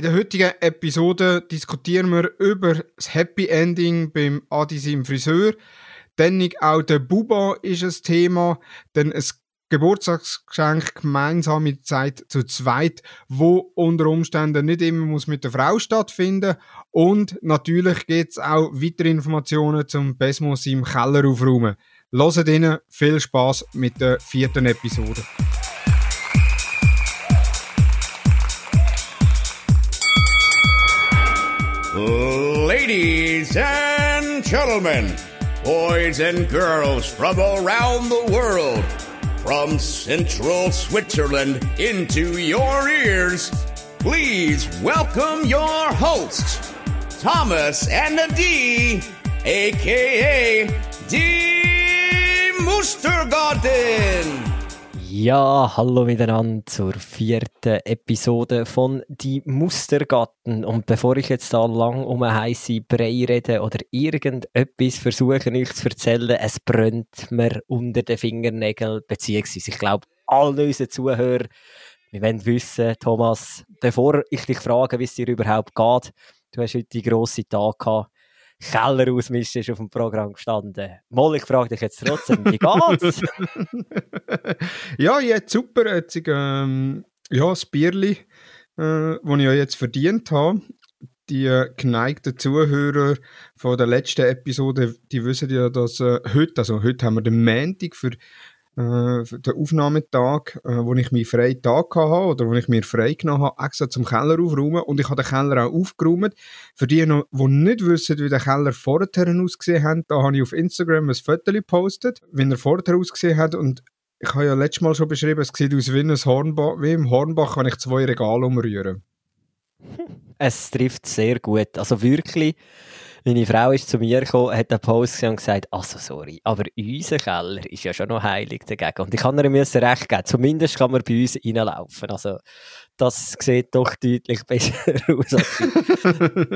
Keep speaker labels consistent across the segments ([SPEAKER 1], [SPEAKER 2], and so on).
[SPEAKER 1] In der heutigen Episode diskutieren wir über das Happy Ending beim Adi seinem Friseur. Dann auch der Buba ist ein Thema. Dann ein Geburtstagsgeschenk gemeinsame Zeit zu zweit, wo unter Umständen nicht immer muss mit der Frau stattfinden und natürlich gibt es auch weitere Informationen zum Besmos im Keller aufräumen. Hört Ihnen viel Spaß mit der vierten Episode.
[SPEAKER 2] Ladies and gentlemen, boys and girls from around the world, from central Switzerland into your ears, please welcome your hosts, Thomas and Adi, aka Die Mustergarten.
[SPEAKER 3] Ja, hallo miteinander zur vierten Episode von Die Mustergatten. Und bevor ich jetzt da lang um eine heisse Brei rede oder irgendetwas versuche euch zu erzählen, es brennt mir unter den Fingernägeln, beziehungsweise ich glaube, alle unsere Zuhörer, wir wollen wissen, Thomas, bevor ich dich frage, wie es dir überhaupt geht, du hast heute die grosse Tag gehabt, Keller ausmischen ist auf dem Programm gestanden. Moll, ich frage dich jetzt trotzdem, wie geht's?
[SPEAKER 1] ja, jetzt super. Jetzt, ähm, ja, das Bierli, äh, das ich ja jetzt verdient habe. Die äh, geneigten Zuhörer von der letzten Episode, die wissen ja, dass äh, heute, also heute haben wir den Montag für äh, den Aufnahmetag, äh, wo ich meinen freien Tag hatte oder wo ich mir frei genommen habe, extra zum Keller aufräumen und ich habe den Keller auch aufgeräumt. Für die, die nicht wissen, wie der Keller vorher ausgesehen hat, da habe ich auf Instagram ein Foto gepostet, wie er vorher ausgesehen hat und ich habe ja letztes Mal schon beschrieben, es sieht aus wie, ein Hornbach, wie im Hornbach, wenn ich zwei Regale umrühre.
[SPEAKER 3] Es trifft sehr gut. Also wirklich, meine Frau ist zu mir gekommen, hat einen Post gesehen und gesagt, also sorry, aber unser Keller ist ja schon noch heilig dagegen. Und ich kann ihr müssen recht geben, zumindest kann man bei uns reinlaufen. Also das sieht doch deutlich besser aus.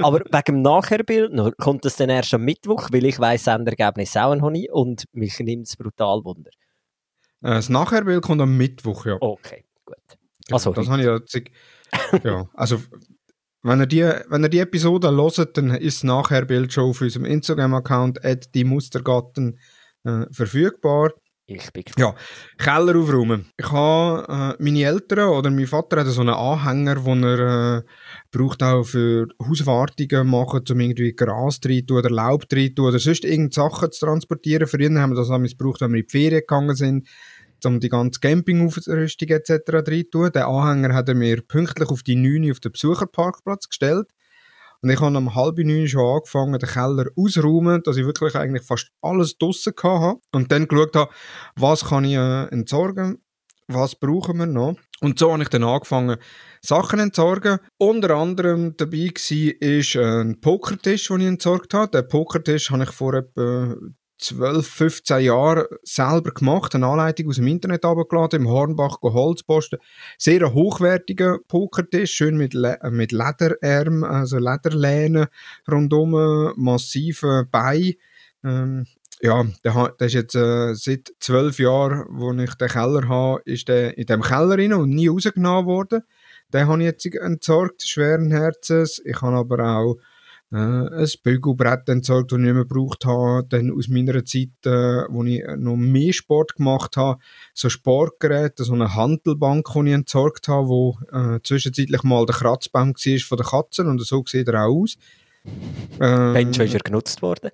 [SPEAKER 3] aber wegen dem Nachherbild kommt das dann erst am Mittwoch, weil ich weiss, Endergebnis auch noch nicht und mich nimmt es brutal Wunder.
[SPEAKER 1] Äh, das Nachherbild kommt am Mittwoch, ja.
[SPEAKER 3] Okay, gut.
[SPEAKER 1] Also, das habe ich ja, ja, also wenn ihr, die, wenn ihr die Episode hört, dann ist das Nachherbild schon auf unserem Instagram-Account die Mustergatten äh, verfügbar.
[SPEAKER 3] Ich bin
[SPEAKER 1] Ja, Keller aufräumen. Ich habe äh, meine Eltern oder mein Vater hat so einen Anhänger, den er äh, braucht auch für Hauswartungen machen, um irgendwie Gras drin oder Laub drin oder sonst irgendeine Sachen zu transportieren. Früher haben wir das damals gebraucht, wenn wir in die Ferien gegangen sind um die ganze Campingausrüstung etc. rein tun. Den Anhänger hat er mir pünktlich auf die 9 auf den Besucherparkplatz gestellt. Und ich habe um halb neun schon angefangen, den Keller auszuräumen, dass ich wirklich eigentlich fast alles draussen hatte. Und dann geschaut habe, was kann ich äh, entsorgen, was brauchen wir noch. Und so habe ich dann angefangen, Sachen entsorgen. Unter anderem dabei war ein Pokertisch, den ich entsorgt habe. Den Pokertisch habe ich vor etwa 12, 15 Jahren selber gemacht, eine Anleitung aus dem Internet abgeladen, im Hornbach Holzposten. Sehr hochwertiger Pokertisch, schön mit, Le äh, mit Lederärm, also Lederlehnen rundum, massive Beine. Ähm, ja, der ist jetzt äh, seit zwölf Jahren, wo ich den Keller habe, ist der in dem Keller rein und nie rausgenommen worden. Den habe ich jetzt entsorgt, schweren Herzens. Ich habe aber auch äh, ein Bügelbrett entsorgt, das ich nicht mehr gebraucht habe. Dann aus meiner Zeit, äh, wo ich noch mehr Sport gemacht habe, so Sportgeräte, so eine Handelbank, die ich entsorgt habe, wo äh, zwischenzeitlich mal der Kratzbaum war von der Katzen und so sieht er auch aus.
[SPEAKER 3] Ähm, Mensch, ist er genutzt worden?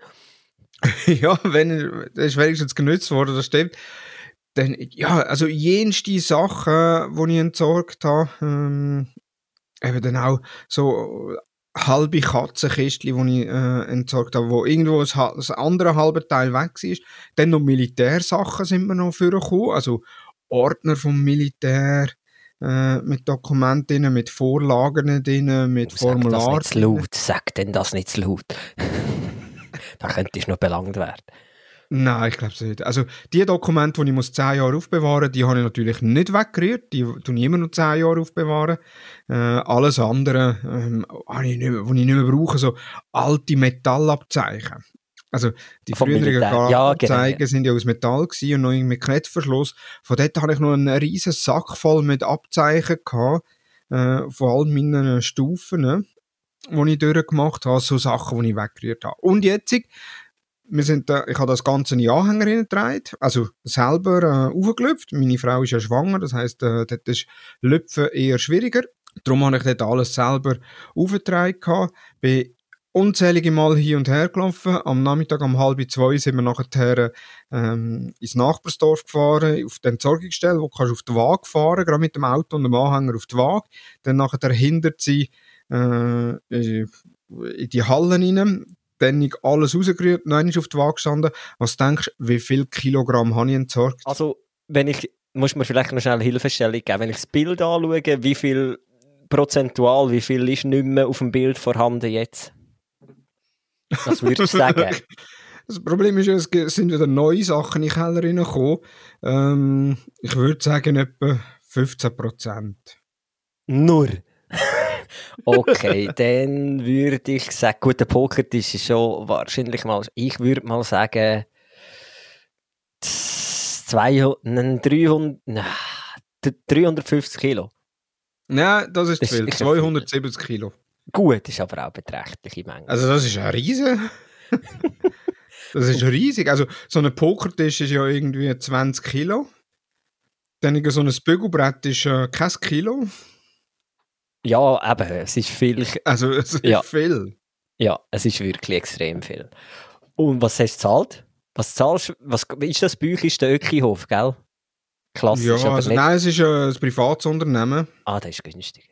[SPEAKER 1] ja, wenn er, ist wenigstens genutzt worden, das stimmt. Dann, ja, also jenste Sachen, die ich entsorgt habe, ähm, eben dann auch so halbe Katzenkistchen, die ich äh, entsorgt habe, wo irgendwo das, das andere halbe Teil weg war. Dann noch Militärsachen sind mir noch vorgekommen, also Ordner vom Militär äh, mit Dokumenten mit Vorlagen drin, mit oh, Formularen.
[SPEAKER 3] Sag das nicht zu laut, sag denn das nicht zu laut. da könntest du noch belangt werden.
[SPEAKER 1] Nein, ich glaube es nicht. Also die Dokumente, die ich muss 10 Jahre aufbewahren muss, die habe ich natürlich nicht weggerührt. Die tue ich immer noch 10 Jahre aufbewahren. Äh, alles andere, ähm, was ich, nicht mehr, ich nicht mehr brauche, so alte Metallabzeichen. Also die Von früheren ja, Abzeichen genau. sind ja aus Metall gewesen und noch mit Klettverschluss. Von dort habe ich noch einen riesen Sack voll mit Abzeichen gehabt. äh, von all meinen Stufen, die ich durchgemacht habe, so Sachen, die ich weggerührt habe. Und jetzt, wir sind da, ich habe das Ganze in Anhänger hineingetragen, also selber äh, aufgelüpft. Meine Frau ist ja schwanger, das heisst, äh, dort ist Lüpfen eher schwieriger. Darum habe ich dort alles selber aufgetragen. Bin unzählige Mal hier und her gelaufen. Am Nachmittag um halb zwei sind wir nachher ähm, ins Nachbarsdorf gefahren, auf die Entsorgungsstelle, wo kannst du auf die Waage fahren, gerade mit dem Auto und dem Anhänger auf die Waage. Dann nachher hindert sie äh, in die Hallen rein. Dann alles rausgerührt, noch auf die Waage gestanden. Was denkst du, wie viel Kilogramm habe ich entsorgt?
[SPEAKER 3] Also, wenn ich, muss mir vielleicht noch schnell eine Hilfestellung geben, wenn ich das Bild anschaue, wie viel prozentual, wie viel ist nicht mehr auf dem Bild vorhanden jetzt? Was würdest du sagen?
[SPEAKER 1] Das Problem ist, es sind wieder neue Sachen in den Keller reingekommen. Ähm, ich würde sagen, etwa 15%
[SPEAKER 3] Nur? okay, dann würde ich sagen, gut, der Pokertisch ist schon wahrscheinlich mal, ich würde mal sagen, 200, 300, 350 Kilo.
[SPEAKER 1] Nein, das ist, das viel. 270 Kilo.
[SPEAKER 3] Gut, ist aber auch beträchtliche Menge.
[SPEAKER 1] Also das ist ein riesen. das ist riesig. Also so ein Pokertisch ist ja irgendwie 20 Kilo. Dann so ein Bügelbrett ist äh, kein Kilo.
[SPEAKER 3] Ja, eben, es ist viel.
[SPEAKER 1] Also es ist ja. viel.
[SPEAKER 3] Ja, es ist wirklich extrem viel. Und was hast du gezahlt? Was zahlst was ist das bei euch? Ist der Ökihof, gell?
[SPEAKER 1] Klassisch, ja, also nein, es ist ein privates Unternehmen.
[SPEAKER 3] Ah, das ist günstiger.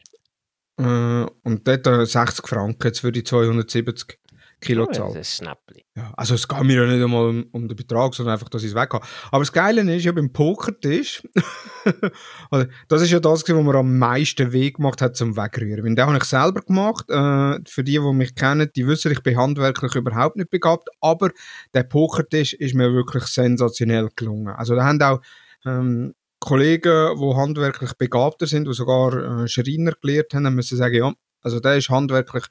[SPEAKER 1] Äh, und dort äh, 60 Franken jetzt für die 270 Kilo oh,
[SPEAKER 3] Zahl. Das ist Schnäppli.
[SPEAKER 1] Ja, also es geht mir ja nicht einmal um, um den Betrag, sondern einfach, dass ich es weg habe. Aber das Geile ist, ja beim Pokertisch, das ist ja das, was mir am meisten Weg gemacht hat zum Wegrühren. Den habe ich selber gemacht. Äh, für die, die mich kennen, die wissen, ich bin handwerklich überhaupt nicht begabt, aber der Pokertisch ist mir wirklich sensationell gelungen. Also da haben auch ähm, Kollegen, die handwerklich begabter sind, die sogar äh, Schreiner gelehrt haben, müssen sagen, ja, also der ist handwerklich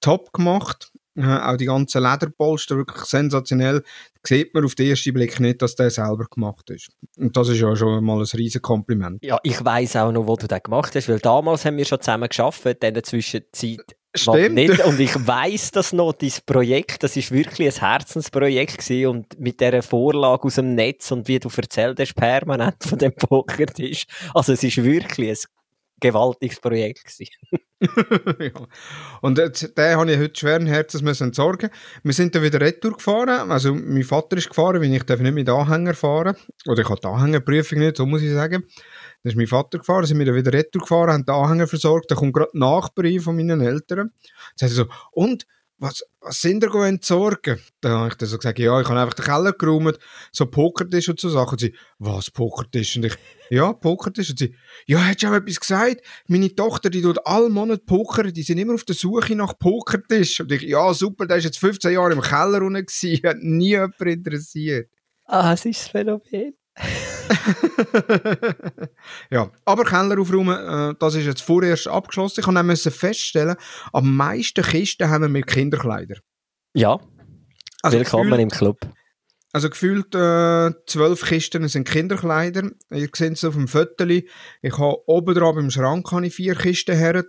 [SPEAKER 1] top gemacht. Äh, auch die ganzen Lederpolster wirklich sensationell. Sieht man auf den ersten Blick nicht, dass der selber gemacht ist. Und das ist ja schon mal ein riesen Kompliment.
[SPEAKER 3] Ja, ich weiß auch noch, wo du den gemacht hast, weil damals haben wir schon zusammen geschafft, in der Zwischenzeit
[SPEAKER 1] Stimmt.
[SPEAKER 3] Nicht. Und ich weiß das noch, dieses Projekt, das ist wirklich ein Herzensprojekt gewesen und mit dieser Vorlage aus dem Netz und wie du erzählt hast, permanent von dem Pokertisch. Also es ist wirklich ein gewaltiges Projekt
[SPEAKER 1] ja. Und jetzt, den habe ich heute schweren Herzens müssen entsorgen. Wir sind dann wieder retour gefahren. Also mein Vater ist gefahren, weil ich darf nicht mit Anhänger fahren. Oder ich habe die Anhängerprüfung nicht, so muss ich sagen. Dann ist mein Vater gefahren, sind wir wieder retour gefahren, haben die Anhänger versorgt, da kommt gerade die Nachbarin von meinen Eltern. Dann so, und, was, was sind ihr entsorgen? Dann habe ich dann so gesagt, ja, ich habe einfach den Keller geräumt, so Pokertisch und so Sachen. Und sie, was Pokertisch? Und ich, ja, Pokertisch. Und sie, ja, hättest du auch etwas gesagt? Meine Tochter, die tut alle Monate pokern, die sind immer auf der Suche nach Pokertisch. Und ich, ja, super, der ist jetzt 15 Jahre im Keller unten gewesen, hat nie jemand interessiert.
[SPEAKER 3] Ah, es ist das Phänomen.
[SPEAKER 1] ja, aber Keller aufräumen, äh, das ist jetzt vorerst abgeschlossen. Ich musste feststellen, am meisten Kisten haben wir mit Kinderkleider.
[SPEAKER 3] Ja, also willkommen gefühlt, im Club.
[SPEAKER 1] Also gefühlt äh, zwölf Kisten sind Kinderkleider. Ihr seht es auf dem Foto. Ich habe oben drauf im Schrank habe ich vier Kisten her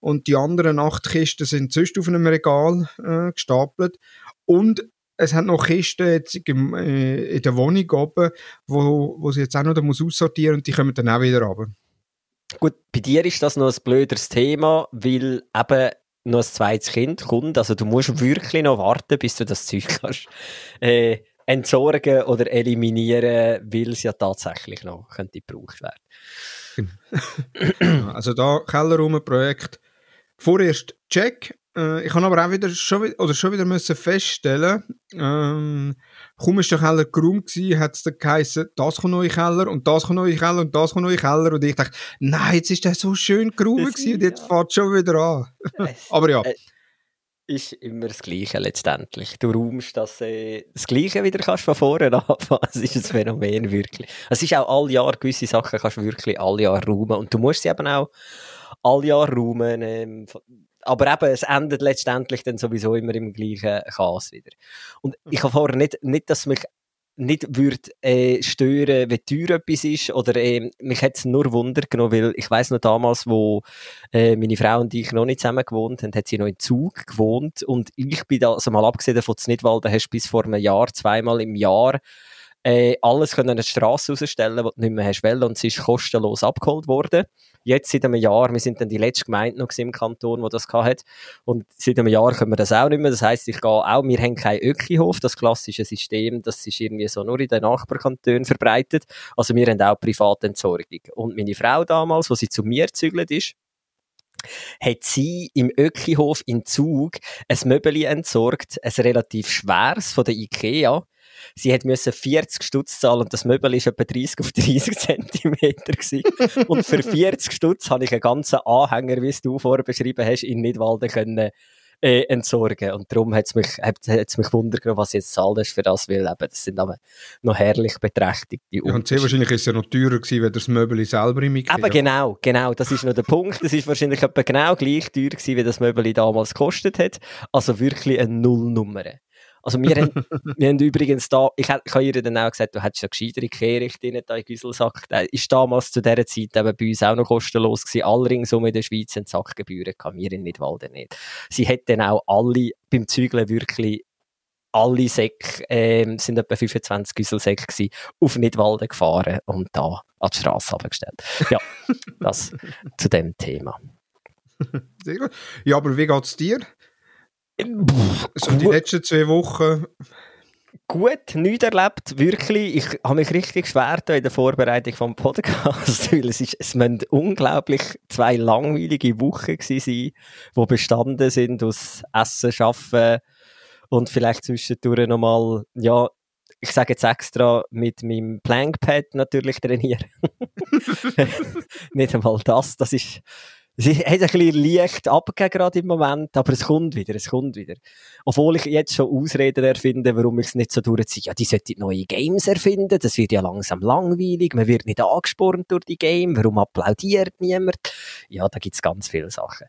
[SPEAKER 1] und die anderen acht Kisten sind sonst auf einem Regal äh, gestapelt. Und es hat noch Kisten jetzt in, äh, in der Wohnung oben, wo, wo sie jetzt auch noch da muss aussortieren und die kommen dann auch wieder runter.
[SPEAKER 3] Gut, bei dir ist das noch ein blöderes Thema, weil eben noch ein zweites Kind kommt. Also du musst wirklich noch warten, bis du das Zeug kannst äh, entsorgen oder eliminieren, weil es ja tatsächlich noch könnte gebraucht werden.
[SPEAKER 1] also da Kellerraum-Projekt vorerst check, äh, ich habe aber auch wieder schon, oder schon wieder müssen feststellen, ähm, kaum ist der Keller geräumt gewesen, hat es dann geheißen, das kommt neu Keller und das kommt neu Keller und das kommt neu Keller und ich dachte, nein, jetzt ist der so schön geräumt gewesen und jetzt fährt schon wieder an. aber ja.
[SPEAKER 3] ist immer das Gleiche letztendlich. Du räumst das, äh, das Gleiche wieder kannst von vorne anfangen. Es ist ein Phänomen wirklich. Es ist auch all Jahr gewisse Sachen kannst du wirklich all Jahr räumen und du musst sie eben auch all Jahr räumen. Ähm, aber eben, es endet letztendlich dann sowieso immer im gleichen Chaos wieder. Und ich habe vorher nicht, nicht, dass mich nicht würde äh, stören, wie teuer etwas ist. Oder äh, mich hat es nur Wunder genommen, weil ich weiß noch damals, wo äh, meine Frau und ich noch nicht zusammen gewohnt haben, hat sie noch in Zug gewohnt. Und ich bin da, also mal abgesehen von Znitwalden, hast du bis vor einem Jahr, zweimal im Jahr äh, alles können eine Straße rausstellen, die du nicht mehr hast wollen, und sie ist kostenlos abgeholt worden. Jetzt seit einem Jahr, wir sind dann die letzte Gemeinde noch im Kanton, wo das hat, und seit einem Jahr können wir das auch nicht mehr. Das heisst, ich gehe auch, wir haben keinen Ökihof, das klassische System, das ist irgendwie so nur in den Nachbarkantonen verbreitet. Also wir haben auch Privatentsorgung. Und meine Frau damals, wo sie zu mir gezügelt ist, hat sie im Ökihof in Zug ein Möbel entsorgt, ein relativ schweres von der Ikea, Sie hat müssen 40 Stutz zahlen und das Möbel ist etwa 30 auf 30 Zentimeter gewesen. Und für 40 Stutz habe ich einen ganzen Anhänger, wie es du vorher beschrieben hast, in Nidwalden können äh, entsorgen. Und darum hat es mich, hat's mich wundert, was jetzt zahlt hast für das, weil eben, das sind aber noch herrlich beträchtigte
[SPEAKER 1] Ja, und sehr wahrscheinlich ist es ja noch teurer gewesen, wenn das Möbel selber im
[SPEAKER 3] Ikea. Aber genau, genau, das ist noch der Punkt. Das ist wahrscheinlich etwa genau gleich teuer gewesen, wie das Möbel damals gekostet hat. Also wirklich eine Nullnummer. Also wir haben, wir haben übrigens da, ich, ich habe ihr dann auch gesagt, du hättest ja gescheitere Kehrichtlinien da in Güsselsack. Der ist damals zu dieser Zeit eben bei uns auch noch kostenlos gewesen. Alle ringsum in der Schweiz haben Sackgebühren gehabt, wir in Nidwalden nicht. Sie hat dann auch alle beim Zügeln wirklich alle Säcke, ähm, sind etwa 25 Güsselsäcke gewesen, auf Nidwalden gefahren und da an die Straße abgestellt. Ja, das zu dem Thema.
[SPEAKER 1] Sehr gut. Ja, aber wie geht es dir? So die letzten zwei Wochen.
[SPEAKER 3] Gut, nichts erlebt, wirklich. Ich habe mich richtig schwer in der Vorbereitung vom Podcast, weil es, ist, es müssen unglaublich zwei langweilige Wochen gewesen sein, die bestanden sind aus Essen, Arbeiten und vielleicht zwischendurch nochmal, ja, ich sage jetzt extra mit meinem Plankpad natürlich trainieren. Nicht einmal das, das ist, Sie hat ein bisschen leicht abgegeben gerade im Moment, aber es kommt wieder, es kommt wieder. Obwohl ich jetzt schon Ausreden erfinde, warum ich es nicht so durchziehe. Ja, die sollten neue Games erfinden, das wird ja langsam langweilig, man wird nicht angespornt durch die Game, warum applaudiert niemand? Ja, da gibt's ganz viele Sachen.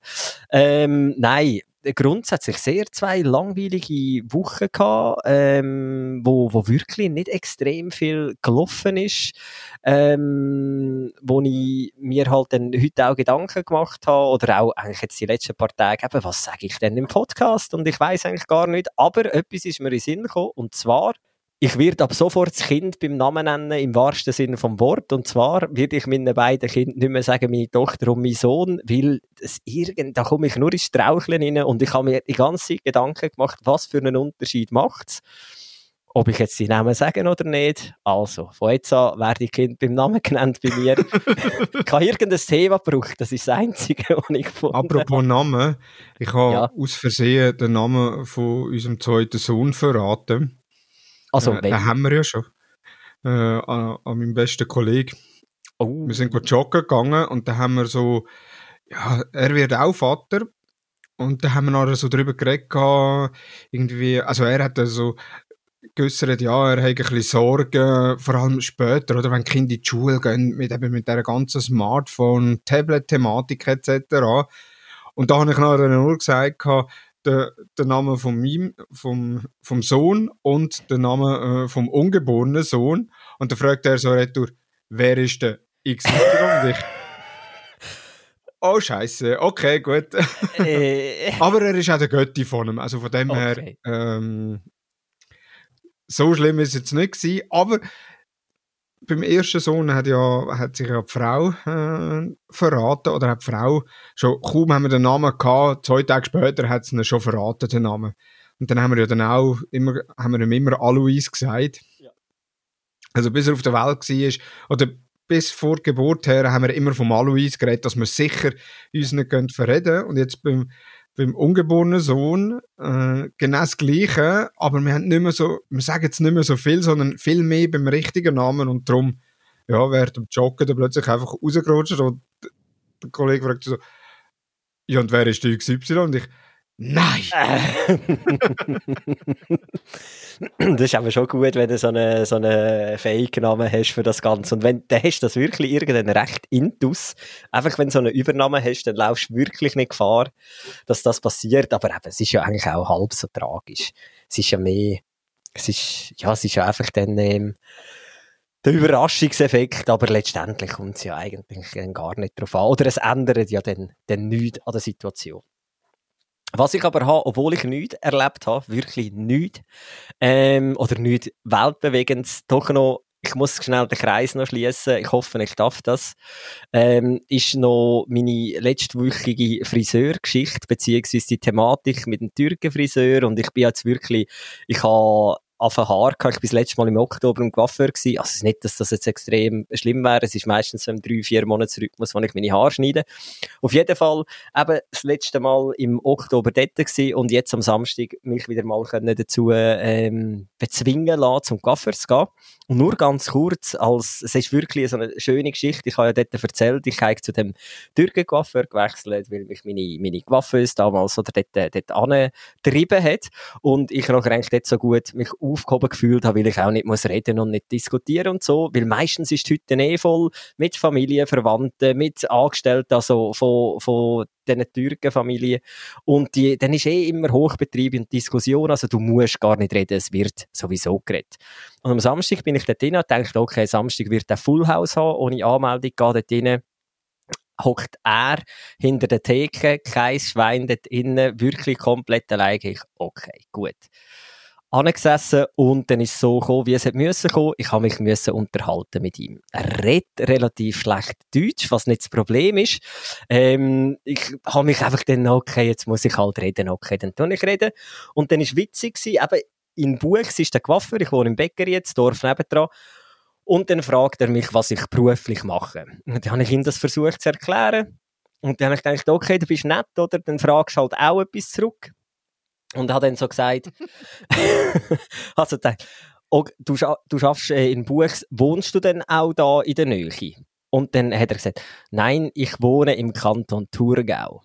[SPEAKER 3] Ähm, nein, grundsätzlich sehr zwei langweilige Wochen gehabt, ähm, wo, wo wirklich nicht extrem viel gelaufen ist, ähm, wo ich mir halt dann heute auch Gedanken gemacht habe oder auch eigentlich jetzt die letzten paar Tage eben, was sage ich denn im Podcast? Und ich weiß eigentlich gar nicht, aber etwas ist mir in den Sinn gekommen und zwar ich werde ab sofort das Kind beim Namen nennen, im wahrsten Sinne vom Wort. Und zwar werde ich meinen beiden Kindern nicht mehr sagen, meine Tochter und mein Sohn, weil das irgend, da komme ich nur ins Straucheln rein und ich habe mir die ganze Zeit Gedanken gemacht, was für einen Unterschied macht's ob ich jetzt die Namen sagen oder nicht. Also, von jetzt an werde ich Kind beim Namen genannt bei mir. ich habe irgendein Thema gebraucht, das ist das Einzige, was ich gefunden
[SPEAKER 1] Apropos Namen, ich habe ja. aus Versehen den Namen von unserem zweiten Sohn verraten.
[SPEAKER 3] Also,
[SPEAKER 1] äh, den haben wir ja schon. Äh, an, an meinem besten Kollegen. Oh. Wir sind joggen gegangen und da haben wir so, ja, er wird auch Vater. Und da haben wir nachher so drüber geredet, irgendwie, also er hat so geäussert, ja, er hat ein bisschen Sorgen, vor allem später, oder wenn Kinder in die Schule gehen, mit, eben mit dieser ganzen Smartphone, Tablet-Thematik etc. Und da habe ich nachher nur gesagt, der, der Name von meinem, vom, vom Sohn und der Name äh, vom ungeborenen Sohn. Und dann fragt er so retour, wer ist der XY? und ich, oh Scheiße, okay, gut. Äh. Aber er ist auch der Götti von ihm, also von dem okay. her, ähm, so schlimm ist es jetzt nicht gewesen, aber beim ersten Sohn hat, ja, hat sich ja die Frau äh, verraten, oder hat die Frau, schon kaum haben wir den Namen gehabt, zwei Tage später hat sie ihn schon verraten, den Namen. Und dann haben wir ja dann auch immer, haben wir ihm immer Alois gesagt. Ja. Also bis er auf der Welt war, oder bis vor Geburt her haben wir immer vom Alois geredet, dass wir sicher uns nicht verreden Und jetzt beim beim ungeborenen Sohn äh, genau das Gleiche, aber wir haben nicht mehr so, wir sagen jetzt nicht mehr so viel, sondern viel mehr beim richtigen Namen und darum, ja, während dem Joggen dann plötzlich einfach rausgerutscht und der Kollege fragt so, ja, und wer ist der XY? Und ich, Nein!
[SPEAKER 3] das ist aber schon gut, wenn du so einen so eine Fake-Namen hast für das Ganze. Und wenn dann hast du das wirklich irgendein Recht intus, einfach wenn du so einen Übernamen hast, dann laufst du wirklich nicht Gefahr, dass das passiert. Aber eben, es ist ja eigentlich auch halb so tragisch. Es ist ja mehr, es ist, ja, es ist ja einfach dann, ähm, der Überraschungseffekt, aber letztendlich kommt es ja eigentlich gar nicht drauf an. Oder es ändert ja dann, dann nichts an der Situation. Was ich aber habe, obwohl ich nichts erlebt habe, wirklich nichts, ähm, oder nichts weltbewegendes, doch noch ich muss schnell den Kreis noch schließen. Ich hoffe, ich darf das. Ähm, ist noch meine letztwöchige Friseurgeschichte beziehungsweise die Thematik mit dem Türkenfriseur und ich bin jetzt wirklich, ich habe auf ein Haar gehabt. Ich war das letzte Mal im Oktober im Coiffeur. Also, es ist nicht, dass das jetzt extrem schlimm wäre. Es ist meistens so im drei, vier Monatsrhythmus, wo ich meine Haare schneide. Auf jeden Fall, eben, das letzte Mal im Oktober dort gewesen und jetzt am Samstag mich wieder mal können dazu, ähm, bezwingen lassen, zum Coiffeur zu gehen. Und nur ganz kurz, als, es ist wirklich so eine schöne Geschichte. Ich habe ja dort erzählt, ich habe zu dem Türken-Coiffeur gewechselt, weil mich meine, meine Coiffeuse damals oder dort, dort angetrieben hat. Und ich noch eigentlich dort so gut mich aufgehoben gefühlt habe, weil ich auch nicht muss reden und nicht diskutieren und so, weil meistens ist die Hütte eh voll mit Familie, Verwandten, mit Angestellten, also von, von diesen Türkenfamilien. Und die, dann ist eh immer Hochbetrieb und Diskussion, also du musst gar nicht reden, es wird sowieso geredet. Und am Samstag bin ich dort drin und dachte, okay, Samstag wird der Full House haben, ohne Anmeldung, gehe dort rein, hockt er hinter der Theke, kein Schwein dort innen, wirklich komplett allein. Ich, okay, gut angesessen und dann ist es so gekommen, wie es hätte müssen kommen. Ich habe mich müssen unterhalten mit ihm. Er redet relativ schlecht Deutsch, was nicht das Problem ist. Ähm, ich habe mich einfach dann, okay, jetzt muss ich halt reden, okay, dann tue ich reden. Und dann ist witzig gewesen, eben in Buchs ist der Coiffeur, ich wohne im Bäcker jetzt, Dorf nebendran. Und dann fragt er mich, was ich beruflich mache. Und dann habe ich ihm das versucht zu erklären. Und dann habe ich gedacht, okay, du bist nett, oder? Dann fragst du halt auch etwas zurück. Und hat dann so gesagt, also oh, du, du schaffst äh, in Buchs, wohnst du denn auch da in der Nähe? Und dann hat er gesagt, nein, ich wohne im Kanton Thurgau.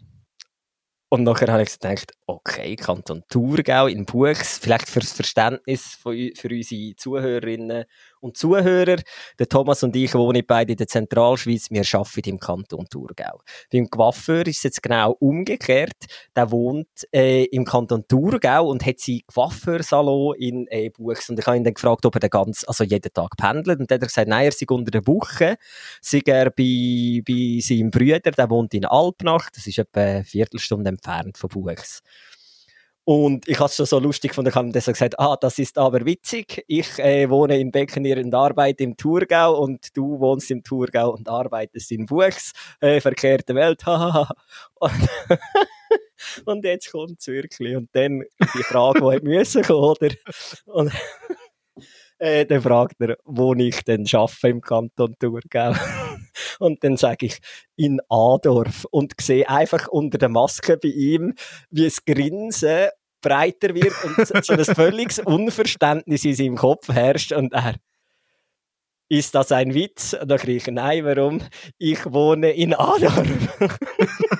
[SPEAKER 3] Und nachher habe ich gedacht, okay, Kanton Thurgau in Buchs, vielleicht fürs Verständnis für, für unsere Zuhörerinnen und Zuhörer. Der Thomas und ich wohnen beide in der Zentralschweiz. Wir arbeiten im Kanton Thurgau. Beim Coiffeur ist es jetzt genau umgekehrt. Der wohnt äh, im Kanton Thurgau und hat seinen Coiffeursalon in äh, Buchs. Und ich habe ihn dann gefragt, ob er den ganz, also jeden Tag pendelt. Und dann hat er gesagt, nein, er sei unter der Woche, sei er bei, bei seinem Bruder, der wohnt in Alpnach. Das ist etwa eine Viertelstunde entfernt von Buchs. Und ich habe es schon so lustig gefunden, ich habe dann gesagt, ah, das ist aber witzig. Ich äh, wohne in Beckenier und arbeite im Thurgau und du wohnst im Thurgau und arbeitest in Buchs. Äh, verkehrte Welt, hahaha. und, und jetzt kommt es wirklich. Und dann die Frage, die hätte müssen kommen, oder? Und äh, dann fragt er, wo ich denn arbeite im Kanton Thurgau. Und dann sage ich, in Adorf und sehe einfach unter der Maske bei ihm, wie es Grinsen breiter wird und so ein völliges Unverständnis in seinem Kopf herrscht und er ist das ein Witz? Und dann kriege ich, nein, warum? Ich wohne in Adorf.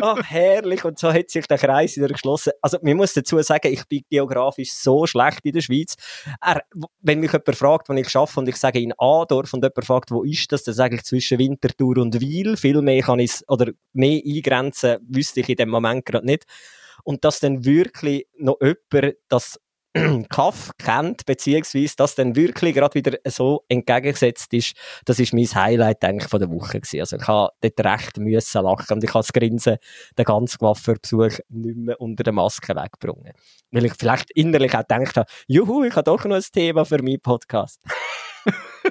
[SPEAKER 3] oh, herrlich. Und so hat sich der Kreis wieder geschlossen. Also, man muss dazu sagen, ich bin geografisch so schlecht in der Schweiz. Er, wenn mich jemand fragt, wo ich arbeite und ich sage in Adorf und jemand fragt, wo ist das, dann sage ich zwischen Winterthur und Wiel. Viel mehr kann ich oder mehr eingrenzen, wüsste ich in dem Moment gerade nicht. Und dass dann wirklich noch jemand das Kaff kennt, beziehungsweise das dann wirklich gerade wieder so entgegengesetzt ist, das ist mein Highlight eigentlich von der Woche gewesen. Also ich habe dort recht müssen lachen und ich habe das Grinsen den ganzen Waffenbesuch nicht mehr unter der Maske weggebrungen. Weil ich vielleicht innerlich auch gedacht habe, juhu, ich habe doch noch ein Thema für meinen Podcast.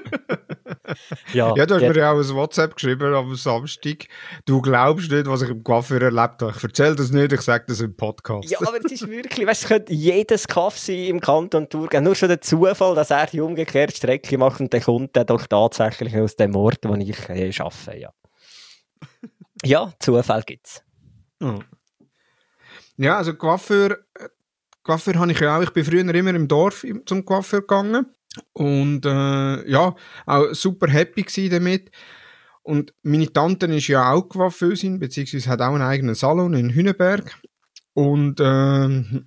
[SPEAKER 1] ja, ja, du hast ja. mir ja auch ein WhatsApp geschrieben am Samstag. Du glaubst nicht, was ich im Coiffeur erlebt habe. Ich erzähle das nicht, ich sage das im Podcast.
[SPEAKER 3] Ja, aber es ist wirklich, weißt du, es könnte jedes Kaff sein im Kanton Thurgau. Nur schon der Zufall, dass er die umgekehrte Strecke macht und dann kommt er doch tatsächlich aus dem Ort, wo ich äh, arbeite. Ja, ja Zufall gibt es.
[SPEAKER 1] Oh. Ja, also Coiffeur, äh, Coiffeur habe ich ja auch. Ich bin früher immer im Dorf zum Coiffeur gegangen. Und äh, ja, auch super happy damit. Und meine Tante ist ja auch Coiffeusin, beziehungsweise hat auch einen eigenen Salon in Hünenberg. Und äh,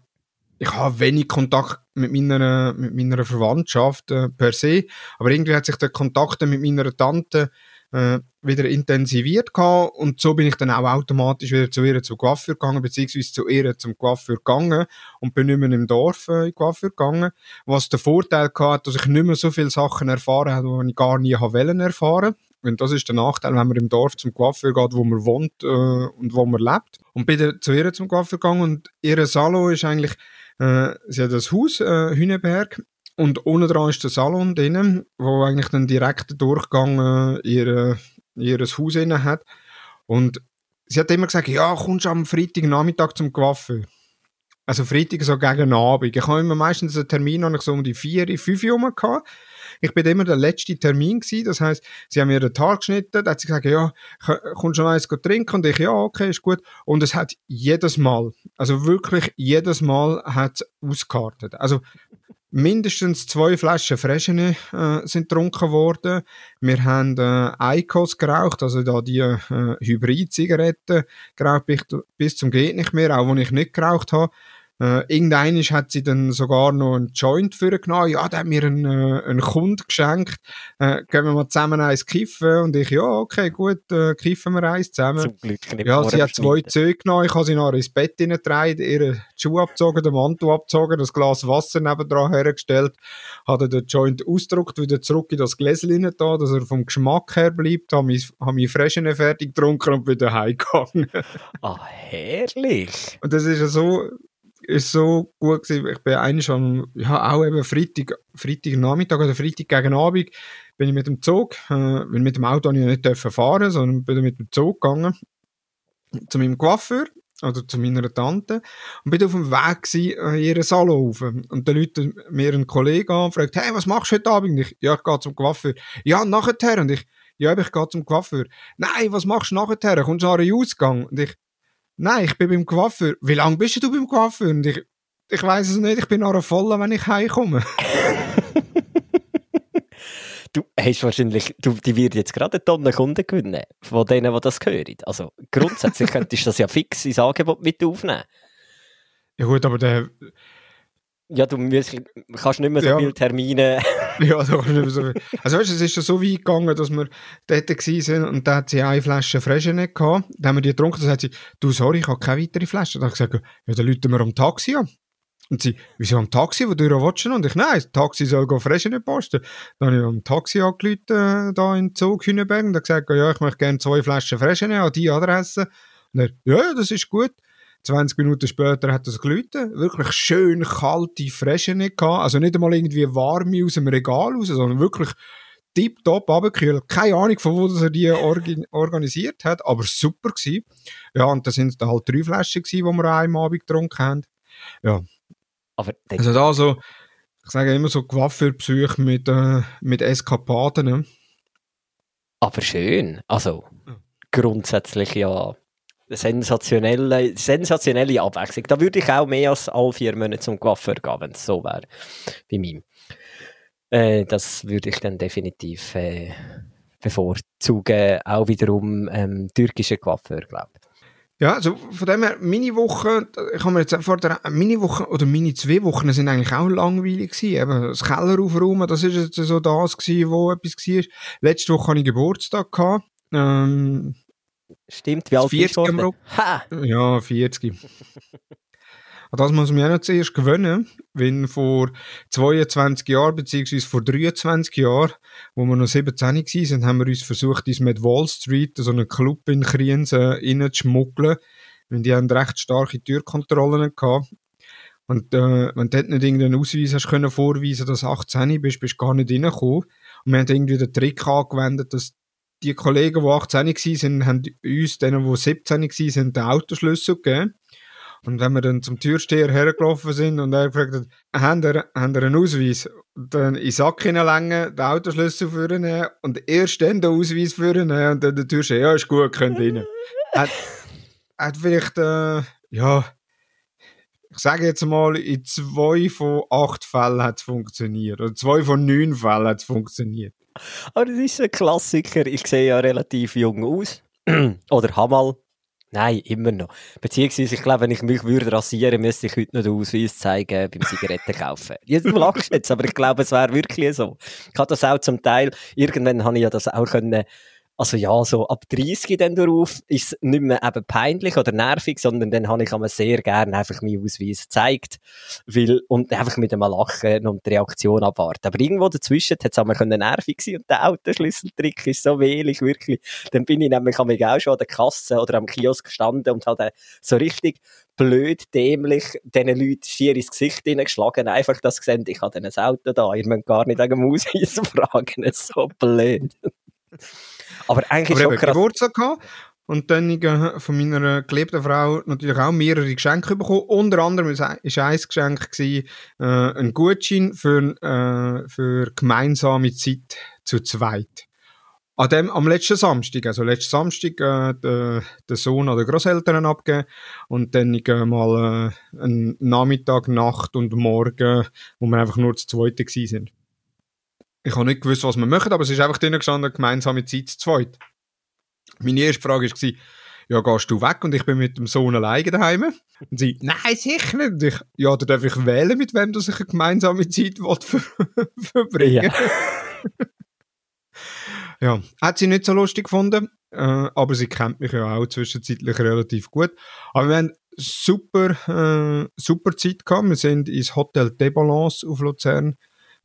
[SPEAKER 1] ich habe wenig Kontakt mit meiner, mit meiner Verwandtschaft äh, per se, aber irgendwie hat sich der Kontakt mit meiner Tante äh, wieder intensiviert gehabt und so bin ich dann auch automatisch wieder zu ihr zum Coiffeur gegangen, beziehungsweise zu ihr zum Coiffeur gegangen und bin nicht mehr im Dorf äh, in Coiffeur gegangen, was den Vorteil gehabt dass ich nicht mehr so viele Sachen erfahren habe, die ich gar nie habe wollen erfahren. Und das ist der Nachteil, wenn man im Dorf zum Coiffeur geht, wo man wohnt äh, und wo man lebt. Und bin dann zu ihr zum Coiffeur gegangen und ihr Salon ist eigentlich, äh, sie hat das Haus, äh, Hüneberg, und unten dran ist der Salon drin, wo eigentlich den direkten Durchgang äh, ihr, ihres Haus inne hat. Und sie hat immer gesagt, ja, kommst du am Freitagnachmittag zum Coiffeur. Also Freitag so gegen Abend. Ich habe immer meistens einen Termin, habe so um die 4, 5 Uhr gehabt. Ich bin immer der letzte Termin gewesen. Das heisst, sie haben mir den Tag geschnitten, da hat sie gesagt, ja, kommst du noch eins trinken? Und ich, ja, okay, ist gut. Und es hat jedes Mal, also wirklich jedes Mal hat ausgekartet. Also, Mindestens zwei Flaschen Freschene äh, sind getrunken worden. Wir haben äh, Icos geraucht, also da die äh, Hybrid-Zigaretten geraucht bis, bis zum geht nicht mehr, auch wenn ich nicht geraucht habe. Äh, irgendeiner hat sie dann sogar noch einen Joint für genommen. Ja, der hat mir einen, äh, einen Kund geschenkt. Äh, gehen wir mal zusammen eins kiffen. Und ich, ja, okay, gut, äh, kiffen wir eins zusammen. Zum Glück Ja, sie hat zwei Züge genommen. Ich habe sie noch ins Bett hineingetragen, ihre Schuhe abgezogen, den Mantel abgezogen, das Glas Wasser nebendran hergestellt, hat den Joint ausgedruckt, wieder zurück in das Gläschen da, dass er vom Geschmack her bleibt, habe mich, hab mich Freschen fertig getrunken und wieder heimgegangen.
[SPEAKER 3] ah, herrlich!
[SPEAKER 1] Und das ist ja so, ist so gut gewesen. Ich bin eigentlich schon, ja, auch eben Freitag, Freitag Nachmittag oder Freitag gegen Abend bin ich mit dem Zug, äh, weil mit dem Auto ich nicht dürfen fahren, sondern bin mit dem Zug gegangen zu meinem Coiffeur oder zu meiner Tante und bin auf dem Weg gewesen, in ihren Salon. Und dann Leute mir einen Kollegen an und fragt, hey, was machst du heute Abend? Und ich, ja, ich gehe zum Coiffeur. Ja, nachher. Und ich, ja, ich gehe zum Coiffeur. Nein, was machst du nachher? Kommst du nach einem Ausgang? Und ich, Nein, ich bin beim Coiffeur. Wie lange bist du beim Coiffeur? Und ich, ich weiß es nicht, ich bin noch voll, wenn ich heimkomme.
[SPEAKER 3] du hast wahrscheinlich, du, die wird jetzt gerade eine Tonne Kunden gewinnen, von denen, die das hören. Also grundsätzlich könntest du das ja fix ins Angebot mit aufnehmen.
[SPEAKER 1] Ja gut, aber der...
[SPEAKER 3] Ja, du musst, kannst nicht mehr so ja. viele Termine
[SPEAKER 1] ja, da kannst du nicht mehr so viel. Also weißt du, es ist schon so weit gegangen, dass wir dort waren und da hat sie eine Flasche Fresche nicht gehabt. Dann haben wir die getrunken, dann sagt sie, du, sorry, ich habe keine weitere Flasche. Dann habe ich gesagt, ja, dann rufen wir am Taxi an. Und sie, wieso am Taxi, wo du willst? Und ich, nein, das Taxi soll go nicht posten. Dann habe ich am Taxi angerufen, äh, da in Zug Hünenberg und gesagt, ja, ich möchte gerne zwei Flaschen Fresche an die Adresse. Und er, ja, das ist gut. 20 Minuten später hat es geläutet. Wirklich schön kalte Fresche gehabt. Also nicht einmal irgendwie warme aus dem Regal raus, sondern wirklich tipptopp abgekühlt. Keine Ahnung, von wo er die orgi organisiert hat, aber super gewesen. Ja, und da sind es halt drei Flaschen gewesen, die wir an einem Abend getrunken haben. Ja. Aber also da so, ich sage immer so Coiffeurbesuche mit, äh, mit Eskapaden. Ne?
[SPEAKER 3] Aber schön. Also, grundsätzlich ja sensationelle, sensationelle Abwechslung. Da würde ich auch mehr als alle vier Monate zum Coiffeur gehen, wenn es so wäre, wie mir. Äh, das würde ich dann definitiv äh, bevorzugen, auch wiederum ähm, türkische Coiffeur, glaube ich.
[SPEAKER 1] Ja, also von dem her, meine Woche, ich habe mir jetzt vor der, meine Woche oder meine zwei Wochen sind eigentlich auch langweilig gewesen. Eben, das Keller aufräumen, das ist jetzt so das gewesen, wo etwas war. Letzte Woche hatte ich Geburtstag gehabt. Ähm,
[SPEAKER 3] Stimmt, wie alt
[SPEAKER 1] 40 bist du? Ha! Ja, 40. An das muss man ja noch zuerst gewöhnen, wenn vor 22 Jahren, beziehungsweise vor 23 Jahren, wo wir noch 17 waren, haben wir uns versucht, uns mit Wall Street, so einen Club in Kriens, äh, schmuggeln. Und die haben recht starke Türkontrollen gehabt. Und äh, wenn du dort nicht irgendeinen Ausweis hast können vorweisen, dass du 18 bist, bist du gar nicht reingekommen. Und wir haben irgendwie den Trick angewendet, dass die Kollegen, die 18 waren, haben uns, denen, die 17 waren, den Autoschlüssel gegeben. Und wenn wir dann zum Türsteher hergelaufen sind und er gefragt hat, haben ihr, haben ihr einen Ausweis? Und dann in den Sack hineinlegen, den Autoschlüssel führen und erst dann den Ausweis führen und dann der Türsteher, ja, ist gut, könnt rein. hat, hat vielleicht, äh, ja, ich sage jetzt mal, in zwei von acht Fällen hat es funktioniert. Oder zwei von neun Fällen hat es funktioniert.
[SPEAKER 3] Aber das ist ein Klassiker. Ich sehe ja relativ jung aus. Oder habe mal. Nein, immer noch. Beziehungsweise, ich glaube, wenn ich mich würde rasieren, müsste ich heute noch den Ausweis zeigen beim Zigaretten kaufen. Jetzt du lachst jetzt, aber ich glaube, es wäre wirklich so. Ich habe das auch zum Teil, irgendwann habe ich ja das auch können Also ja, so ab 30 dann darauf ist es nicht mehr eben peinlich oder nervig, sondern dann habe ich einmal sehr gerne einfach meinen Ausweis gezeigt, weil, und einfach mit einem Lachen und die Reaktion abwarten. Aber irgendwo dazwischen hat es einmal nervig sein und der Autoschlüsseltrick ist so wählig, wirklich. Dann bin ich nämlich auch schon an der Kasse oder am Kiosk gestanden und habe so richtig blöd, dämlich diesen Leuten schier ins Gesicht hineingeschlagen. Einfach, dass sie sehen, ich habe ein Auto da, ihr müsst gar nicht wegen dem Ausweis fragen. Das so blöd. Aber eigentlich
[SPEAKER 1] Aber
[SPEAKER 3] schon krass.
[SPEAKER 1] Geburtstag gehabt. Und dann äh, von meiner geliebten Frau natürlich auch mehrere Geschenke bekommen. Unter anderem war ein Geschenk gewesen, äh, ein Gutschein für, äh, für gemeinsame Zeit zu zweit. An dem, am letzten Samstag, also letzten Samstag, äh, den, den Sohn an den Großeltern abgeben und dann äh, mal äh, einen Nachmittag, Nacht und Morgen, wo wir einfach nur zu zweit sind. Ich habe nicht gewusst, was wir machen, aber es ist einfach drin gestanden, gemeinsame Zeit zu zweit. Meine erste Frage war, ja, gehst du weg und ich bin mit dem Sohn alleine daheim? Und sie, nein, sicher nicht. Und ich, ja, dann darf ich wählen, mit wem dass ich eine gemeinsame Zeit will ver verbringen
[SPEAKER 3] Ja.
[SPEAKER 1] ja, hat sie nicht so lustig gefunden, äh, aber sie kennt mich ja auch zwischenzeitlich relativ gut. Aber wir haben super, äh, super Zeit gehabt. Wir sind ins Hotel De Balance auf Luzern,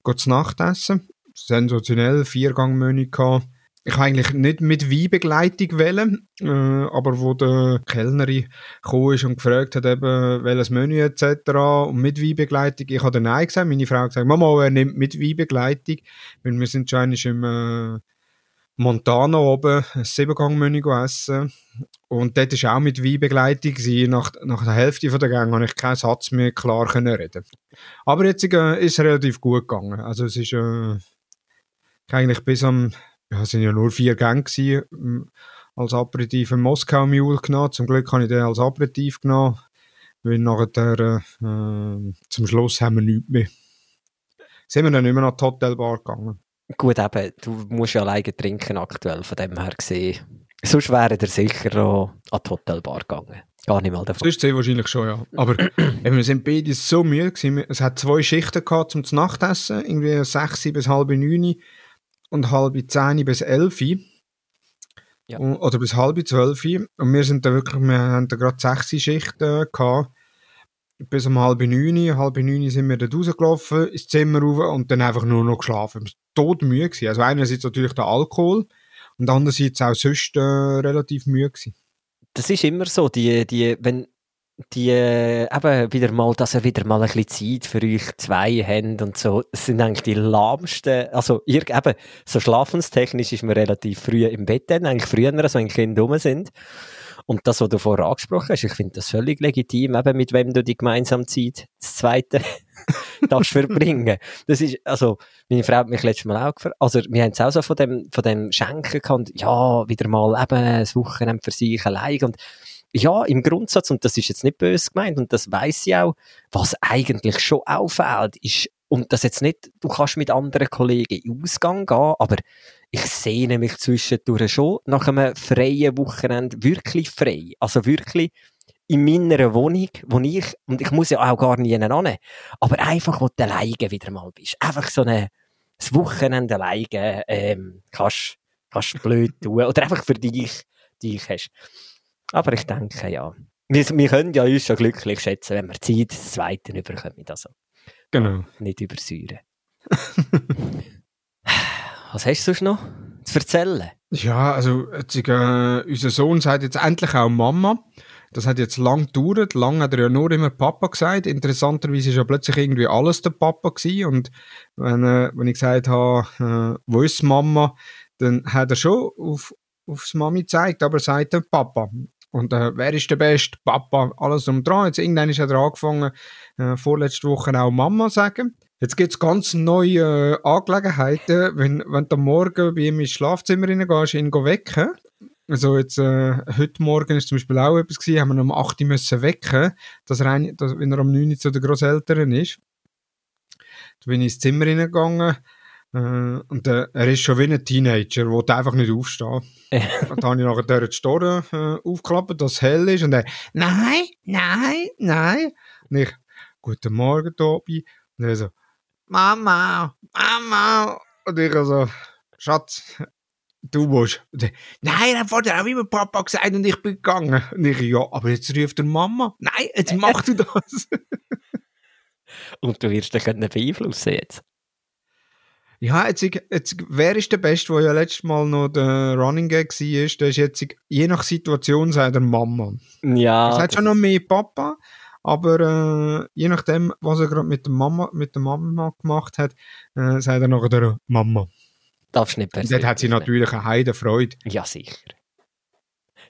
[SPEAKER 1] gehen zu Nacht essen. Sensationell, Viergang-Menü gehabt. Ich habe eigentlich nicht mit Weinbegleitung wählen, äh, aber wo der Kellnerin gekommen ist und gefragt hat, eben, welches Menü etc. und mit Weinbegleitung, ich habe dann Nein gesagt. Meine Frau hat gesagt, Mama, er nimmt mit Weinbegleitung, weil wir sind einmal im äh, Montana oben ein Siebengang-Menü essen. Und dort war auch mit Weinbegleitung. Nach, nach der Hälfte der Gang konnte ich keinen Satz mehr klar reden. Aber jetzt äh, ist es relativ gut gegangen. Also es ist äh, eigentlich bis am, ja, es sind ja nur vier Gänge gewesen, ähm, als Aperitif einen Moskau Mule genommen. Zum Glück habe ich den als Aperitif genommen, weil nachher äh, zum Schluss haben wir nichts mehr. Sind wir dann immer nach die Hotelbar gegangen.
[SPEAKER 3] Gut, eben, du musst ja alleine trinken aktuell, von dem her gesehen. Sonst wäre der sicher noch an die Hotelbar gegangen. Gar nicht mal davon.
[SPEAKER 1] Sonst wahrscheinlich schon, ja. Aber wir sind beide so müde gewesen. Es hat zwei Schichten gehabt zum Nachtessen. Irgendwie sechs bis halb neun und halb zehn bis elf.
[SPEAKER 3] Ja.
[SPEAKER 1] Oder bis halb zwölf. Und wir sind da wirklich, wir haben da gerade sechs Schichten gehabt. Bis um halb neun, halb neun sind wir dort rausgelaufen, ins Zimmer rauf und dann einfach nur noch geschlafen. Todmüde gewesen. Also einerseits natürlich der Alkohol und andererseits auch sonst äh, relativ müde gewesen.
[SPEAKER 3] Das ist immer so, die, die, wenn die äh, eben wieder mal, dass ihr wieder mal ein bisschen Zeit für euch zwei habt und so, sind eigentlich die lahmsten, also ihr, eben, so schlafenstechnisch ist man relativ früh im Bett dann, eigentlich früher, als wenn Kinder rum sind. Und das, was du vorher angesprochen hast, ich finde das völlig legitim, eben mit wem du die gemeinsame Zeit, das zweite, darfst verbringen. Das ist, also, meine Frau hat mich letztes Mal auch gefragt, also, wir haben es auch so von dem, von dem Schenken gehabt, ja, wieder mal eben ein Wochenende für sich allein und ja, im Grundsatz, und das ist jetzt nicht böse gemeint, und das weiß ich auch, was eigentlich schon auffällt, ist, und das jetzt nicht, du kannst mit anderen Kollegen in Ausgang gehen, aber ich sehne mich zwischendurch schon nach einem freien Wochenende wirklich frei. Also wirklich in meiner Wohnung, wo ich, und ich muss ja auch gar nie hin, aber einfach, wo du alleine wieder mal bist. Einfach so eine, das Wochenende alleine, ähm, kannst, kannst blöd tun, oder einfach für dich, dich hast. Aber ich denke, ja. Wir, wir können ja uns schon glücklich schätzen, wenn wir Zeit des Zweiten überkommen. Also
[SPEAKER 1] Genau.
[SPEAKER 3] nicht übersäuren. Was hast du sonst noch zu erzählen?
[SPEAKER 1] Ja, also jetzt, äh, unser Sohn sagt jetzt endlich auch Mama. Das hat jetzt lang gedauert. Lang hat er ja nur immer Papa gesagt. Interessanterweise ist ja plötzlich irgendwie alles der Papa gewesen. Und wenn, äh, wenn ich gesagt habe, äh, wo ist Mama, dann hat er schon auf, aufs Mami gezeigt, aber er sagt dann Papa. Und äh, wer ist der Beste? Papa, alles um dran. Jetzt irgendwann ist er angefangen, äh, vorletzte Woche auch Mama sagen. Jetzt gibt's ganz neue äh, Angelegenheiten, wenn, wenn du Morgen bei ihm ins Schlafzimmer reingehst, ihn wecken. Also jetzt, äh, heute Morgen ist zum Beispiel auch etwas gewesen, haben wir um 8 Uhr müssen wecken, dass er, ein, dass, wenn er um 9 Uhr zu den Grosseltern ist. Da bin ich ins Zimmer reingegangen, und äh, er ist schon wie ein Teenager, der einfach nicht aufstehen. und dann habe ich nachher die Store äh, aufgeklappt, dass es hell ist, und er, nein, nein, nein. Und ich, guten Morgen, Tobi. Und er so, Mama, Mama. Und ich so, Schatz, du musst. Nein, er hat vorher auch immer Papa gesagt und ich bin gegangen. Und ich, ja, aber jetzt ruft der Mama. Nein, jetzt mach du das.
[SPEAKER 3] und du wirst dich beeinflussen jetzt.
[SPEAKER 1] Ja, jetzt, jetzt, wer ist der Beste, der ja letztes Mal noch der Running Gag war? Der ist jetzt, je nach Situation, sagt er Mama.
[SPEAKER 3] Ja.
[SPEAKER 1] Er sagt schon noch mehr Papa, aber äh, je nachdem, was er gerade mit der Mama, mit der Mama gemacht hat, äh, sagt er noch der Mama.
[SPEAKER 3] Darfst nicht
[SPEAKER 1] persönlich. Dort hat sie natürlich eine heide Freude.
[SPEAKER 3] Ja, sicher.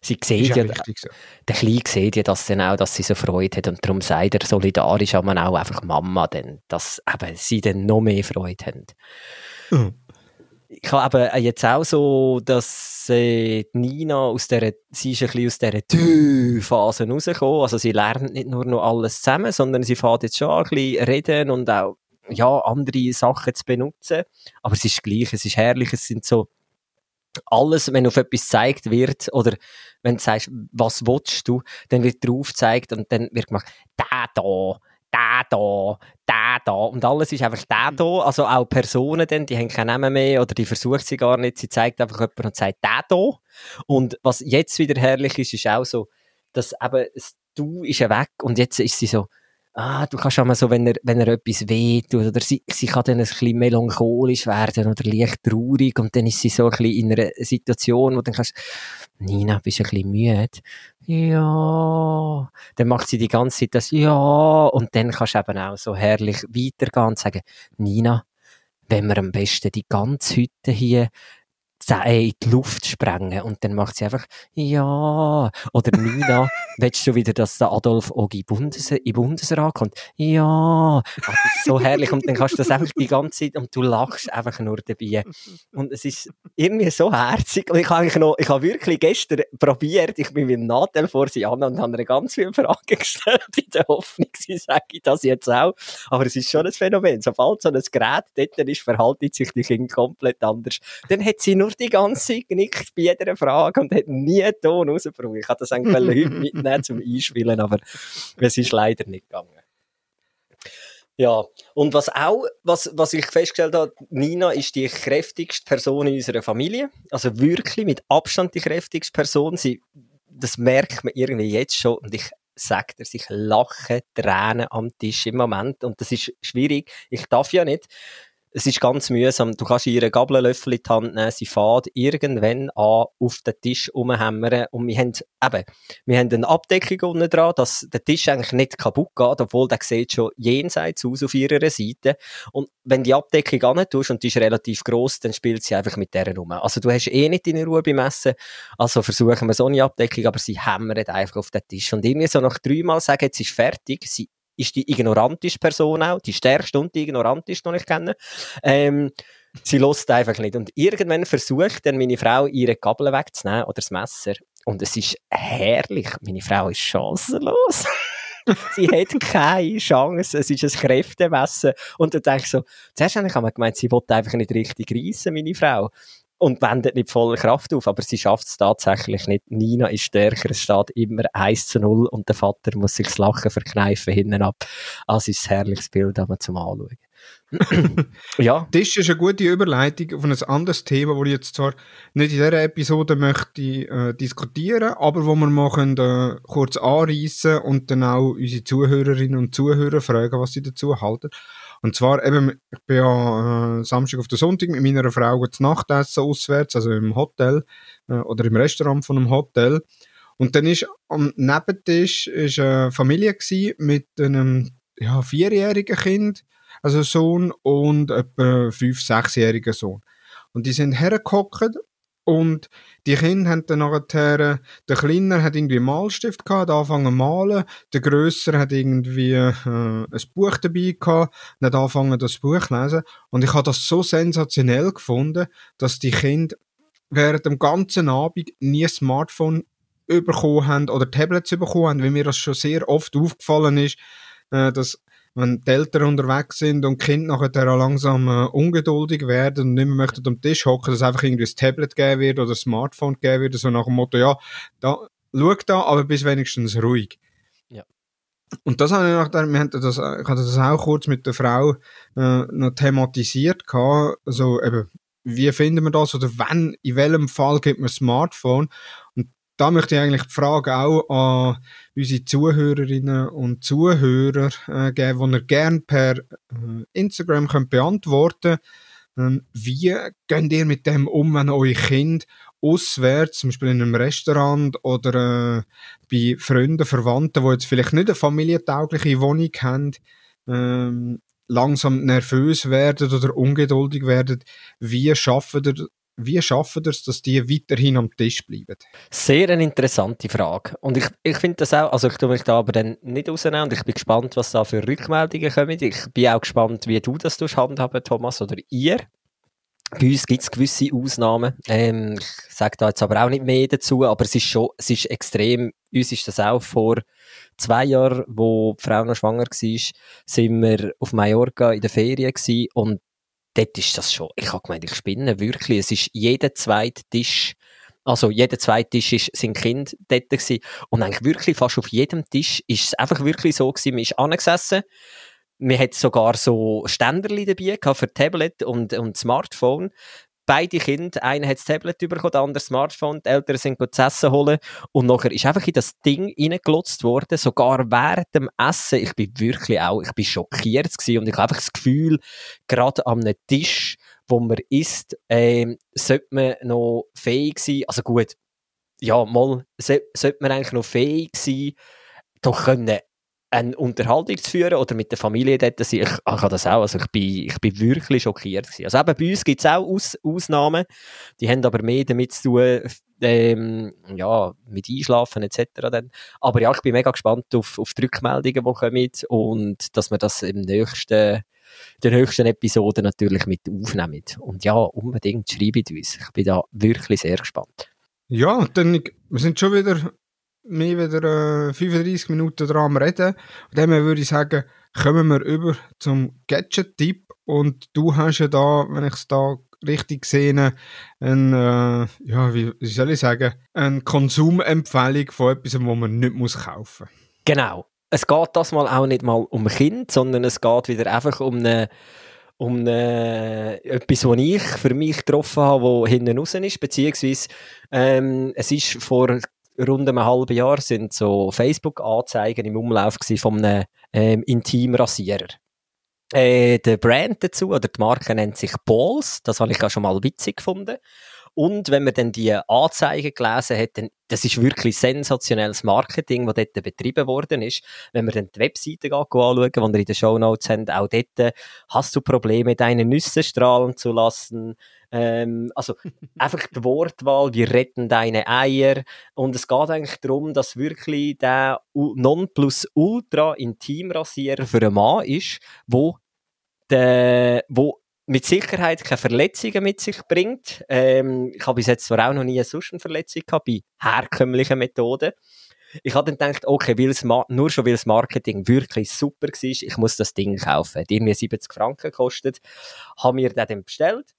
[SPEAKER 3] Sie sieht ja, so. der Kleine sieht ja das dann auch, dass sie so Freude hat und darum sagt er solidarisch aber auch einfach Mama, denn, dass eben sie dann noch mehr Freude haben. Mhm. Ich habe eben jetzt auch so, dass äh, Nina aus der, sie ist ein bisschen aus dieser Tü-Phase rausgekommen. Also sie lernt nicht nur noch alles zusammen, sondern sie fährt jetzt schon ein bisschen reden und auch ja, andere Sachen zu benutzen. Aber es ist gleich, es ist herrlich, es sind so alles, wenn auf etwas gezeigt wird, oder wenn du sagst, was willst du, dann wird drauf gezeigt und dann wird gemacht, da da, da da, da da. Und alles ist einfach da da. Also auch Personen dann, die haben keinen Namen mehr oder die versucht sie gar nicht. Sie zeigt einfach jemanden und sagt da da. Und was jetzt wieder herrlich ist, ist auch so, dass eben das Du ist ja weg und jetzt ist sie so, ah, du kannst auch mal so, wenn er, wenn er etwas wehtut, oder sie, sie kann dann ein bisschen melancholisch werden oder leicht traurig und dann ist sie so ein bisschen in einer Situation, wo dann kannst, Nina, bist du ein bisschen müde? Ja. Dann macht sie die ganze Zeit das, ja. Und dann kannst du eben auch so herrlich weitergehen und sagen, Nina, wenn wir am besten die ganze Hütte hier in die Luft sprengen. Und dann macht sie einfach, ja. Oder Nina, willst du wieder, dass der Adolf Ogi Bundes in Bundesrat kommt? Ja. Das ist so herrlich. Und dann kannst du das einfach die ganze Zeit und du lachst einfach nur dabei. Und es ist irgendwie so herzig. Und ich habe noch, ich habe wirklich gestern probiert, ich bin mit dem Nadel vor sie an und habe ihr ganz viele Fragen gestellt, in der Hoffnung, sie sage das jetzt auch. Aber es ist schon ein Phänomen. Sobald so ein Gerät dort ist, verhaltet sich die Kinder komplett anders. Dann hat sie nur die ganze Zeit genickt bei jeder Frage und hat nie einen Ton rausgebracht. Ich hatte das eigentlich heute mitnehmen zum Einspielen, aber es ist leider nicht gegangen. Ja, und was auch, was, was ich festgestellt habe, Nina ist die kräftigste Person in unserer Familie. Also wirklich mit Abstand die kräftigste Person. Sie, das merkt man irgendwie jetzt schon und ich sagt er sich lachen, Tränen am Tisch im Moment und das ist schwierig. Ich darf ja nicht es ist ganz mühsam. Du kannst ihre Gabellöffel in die Hand nehmen, sie fährt irgendwann an auf den Tisch rumhämmern und wir haben eben, wir haben eine Abdeckung unten dran, dass der Tisch eigentlich nicht kaputt geht, obwohl der sieht schon jenseits aus auf ihrer Seite. Und wenn die Abdeckung an tust und die ist relativ groß, dann spielt sie einfach mit der rum. Also du hast eh nicht deine Ruhe beim Essen, also versuchen wir so eine Abdeckung, aber sie hämmert einfach auf den Tisch. Und irgendwie so nach dreimal sagen, jetzt ist fertig, sie ist die ignoranteste Person auch, die stärkste und die ignoranteste, die ich kenne. Ähm, sie lässt einfach nicht. Und irgendwann versucht dann meine Frau, ihre Gabel wegzunehmen oder das Messer. Und es ist herrlich. Meine Frau ist chancenlos. sie hat keine Chance. Es ist ein Kräftemessen. Und du denkst so, zuerst habe ich gemeint, sie wollte einfach nicht richtig reissen, meine Frau und wendet nicht voller Kraft auf, aber sie schafft es tatsächlich nicht. Nina ist stärker, es steht immer 1 zu 0 und der Vater muss sich das Lachen verkneifen hinten ab. Also ist ein herrliches Bild aber zum Anschauen.
[SPEAKER 1] ja. Das ist eine gute Überleitung auf ein anderes Thema, das ich jetzt zwar nicht in dieser Episode möchte äh, diskutieren, aber wo wir mal können, äh, kurz anreißen und dann auch unsere Zuhörerinnen und Zuhörer fragen, was sie dazu halten. Und zwar eben, ich bin ja äh, Samstag auf den Sonntag mit meiner Frau zu Nachtessen auswärts, also im Hotel äh, oder im Restaurant von einem Hotel. Und dann ist am Nebentisch ist eine Familie mit einem ja, vierjährigen Kind, also Sohn und etwa fünf, sechsjährigen Sohn. Und die sind hergehockt und die Kinder haben dann nachher, der Kleiner hat irgendwie einen Malstift gehabt, hat angefangen zu malen, der Grösser hat irgendwie äh, ein Buch dabei gehabt und hat angefangen das Buch zu lesen. Und ich habe das so sensationell gefunden, dass die Kinder während dem ganzen Abend nie ein Smartphone bekommen haben oder Tablets bekommen haben, weil mir das schon sehr oft aufgefallen ist, äh, dass wenn die Eltern unterwegs sind und die Kinder nachher langsam äh, ungeduldig werden und nicht mehr möchten am Tisch hocken, dass einfach irgendwie ein Tablet geben wird oder ein Smartphone geben wird, so nach dem Motto, ja, da, schau da, aber bis wenigstens ruhig.
[SPEAKER 3] Ja.
[SPEAKER 1] Und das habe ich nach wir haben das, ich hatte das auch kurz mit der Frau äh, noch thematisiert gehabt, also eben wie finden wir das oder wenn, in welchem Fall gibt man ein Smartphone? Da möchte ich eigentlich die Frage auch an unsere Zuhörerinnen und Zuhörer äh, geben, die ihr gerne per äh, Instagram könnt beantworten ähm, Wie geht ihr mit dem um, wenn euer Kind auswärts, zum Beispiel in einem Restaurant oder äh, bei Freunden, Verwandten, die jetzt vielleicht nicht eine familientaugliche Wohnung haben, ähm, langsam nervös werden oder ungeduldig werden, wie schaffen ihr wie schaffen ihr es, dass die weiterhin am Tisch bleiben?
[SPEAKER 3] Sehr eine interessante Frage. Und ich, ich finde das auch, also ich tue mich da aber dann nicht rausnehmen und ich bin gespannt, was da für Rückmeldungen kommen. Ich bin auch gespannt, wie du das handhaben, Thomas, oder ihr. Bei uns gibt es gewisse Ausnahmen. Ähm, ich sage da jetzt aber auch nicht mehr dazu, aber es ist schon, es ist extrem, uns ist das auch vor zwei Jahren, wo die Frau noch schwanger war, sind wir auf Mallorca in der Ferien gewesen und dort ist das schon, ich habe gemeint, ich spinne wirklich. Es ist jeder zweite Tisch, also jeder zweite Tisch ist, sind Kind dort gewesen. Und eigentlich wirklich fast auf jedem Tisch ist es einfach wirklich so gewesen, man ist angesessen, man hat sogar so Ständerli dabei gehabt für Tablet und, und Smartphone beide Kinder, einer hat das Tablet bekommen, der andere das Smartphone, die Eltern sind zu essen holen. Und nachher ist einfach in das Ding reingelotzt worden, sogar während dem Essen. Ich bin wirklich auch, ich bin schockiert gewesen. Und ich habe einfach das Gefühl, gerade am Tisch, wo man isst, ähm, sollte man noch fähig sein, also gut, ja, mal, sollte man eigentlich noch fähig sein, doch können eine Unterhaltung zu führen oder mit der Familie dort sein. Ich, ich habe das auch, also ich bin, ich bin wirklich schockiert gewesen. Also eben bei uns gibt es auch Aus, Ausnahmen, die haben aber mehr damit zu tun, ähm, ja, mit Einschlafen etc. Dann. Aber ja, ich bin mega gespannt auf, auf die Rückmeldungen, die kommen und dass wir das im nächsten der nächsten Episode natürlich mit aufnehmen. Und ja, unbedingt schreibt uns. Ich bin da wirklich sehr gespannt.
[SPEAKER 1] Ja, dann, wir sind schon wieder mehr wieder äh, 35 Minuten dran Reden. Und dann würde ich sagen, kommen wir über zum Gadget-Tipp. Und du hast ja da, wenn ich es da richtig sehe, ein, äh, ja, wie, wie, soll ich sagen, eine Konsumempfehlung von etwas, wo man nicht muss kaufen muss.
[SPEAKER 3] Genau. Es geht das mal auch nicht mal um Kind, sondern es geht wieder einfach um eine um eine, etwas, was ich für mich getroffen habe, wo hinten raus ist, beziehungsweise ähm, es ist vor rund einem halben Jahr sind so Facebook-Anzeigen im Umlauf von einem ähm, Intimrasierer. Äh, der Brand dazu, oder die Marke nennt sich Balls, das habe ich auch schon mal witzig gefunden. Und wenn man dann die Anzeigen gelesen hat, dann, das ist wirklich sensationelles Marketing, das dort betrieben worden ist. Wenn man dann die Webseite anschauen, die ihr in den Show Notes habt, auch dort hast du Probleme, deine Nüsse strahlen zu lassen. Ähm, also einfach die Wortwahl, wir retten deine Eier. Und es geht eigentlich darum, dass wirklich der Nonplusultra Intimrasierer für einen Mann ist, wo der, wo mit Sicherheit keine Verletzungen mit sich bringt. Ähm, ich habe bis jetzt zwar auch noch nie eine sonst Verletzung gehabt bei herkömmlichen Methoden. Ich habe dann gedacht, okay, nur schon weil das Marketing wirklich super war, ich muss das Ding kaufen. Hat irgendwie 70 Franken gekostet. Habe mir den dann bestellt.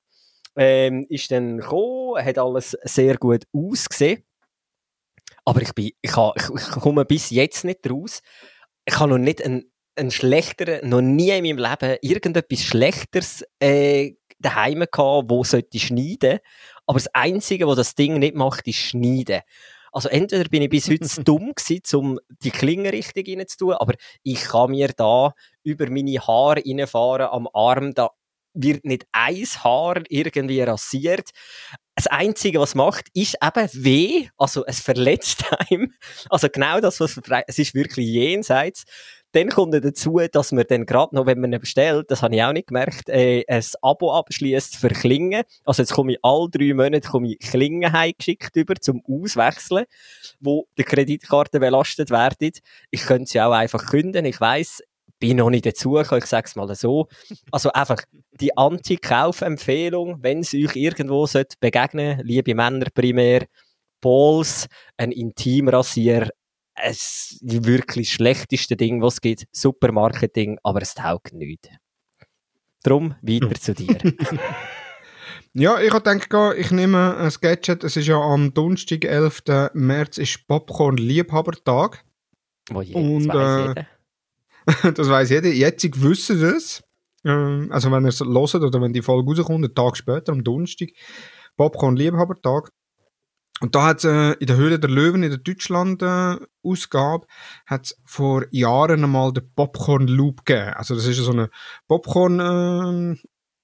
[SPEAKER 3] Ähm, ist dann gekommen, hat alles sehr gut ausgesehen. Aber ich bin, ich, habe, ich, ich komme bis jetzt nicht raus. Ich habe noch nicht einen einen schlechteren, noch nie in meinem Leben irgendetwas Schlechteres äh, daheim gehabt, wo sollte schneiden. Aber das Einzige, was das Ding nicht macht, ist schneiden. Also entweder bin ich bis heute zu dumm gewesen, um die Klinge richtig reinzutun, aber ich kann mir da über meine Haare reinfahren am Arm, da wird nicht ein Haar irgendwie rasiert. Das Einzige, was macht, ist eben weh. Also, es verletzt einem. Also, genau das, was es ist wirklich jenseits. Dann kommt dazu, dass man dann gerade noch, wenn man ihn bestellt, das habe ich auch nicht gemerkt, äh, ein Abo abschließt für Klingen. Also jetzt komme ich alle drei Monate komme ich Klingen heimgeschickt über zum Auswechseln, wo die Kreditkarte belastet werden. Ich könnte sie auch einfach künden. Ich weiß, bin noch nicht dazu gekommen, ich sage es mal so. Also einfach die Anti-Kauf-Empfehlung, wenn es euch irgendwo begegnen liebe Männer primär, Balls, ein Intimrasier, es wirklich schlechteste Ding, was es gibt. Super Marketing, aber es taugt nichts. Drum weiter zu dir.
[SPEAKER 1] ja, ich habe gedacht, ich nehme ein Gadget. Es ist ja am Donnerstag, 11. März, ist Popcorn Liebhabertag.
[SPEAKER 3] Wo je, Und, äh,
[SPEAKER 1] das weiss jeder. Jetzt wissen es. Ähm, also wenn ihr es hört oder wenn die Folge rauskommt, einen Tag später, am Donnerstag, Popcorn-Liebhabertag. Und da hat äh, in der Höhle der Löwen in der Deutschland-Ausgabe äh, hat vor Jahren einmal den Popcorn Loop gegeben. Also das ist so eine Popcorn, äh,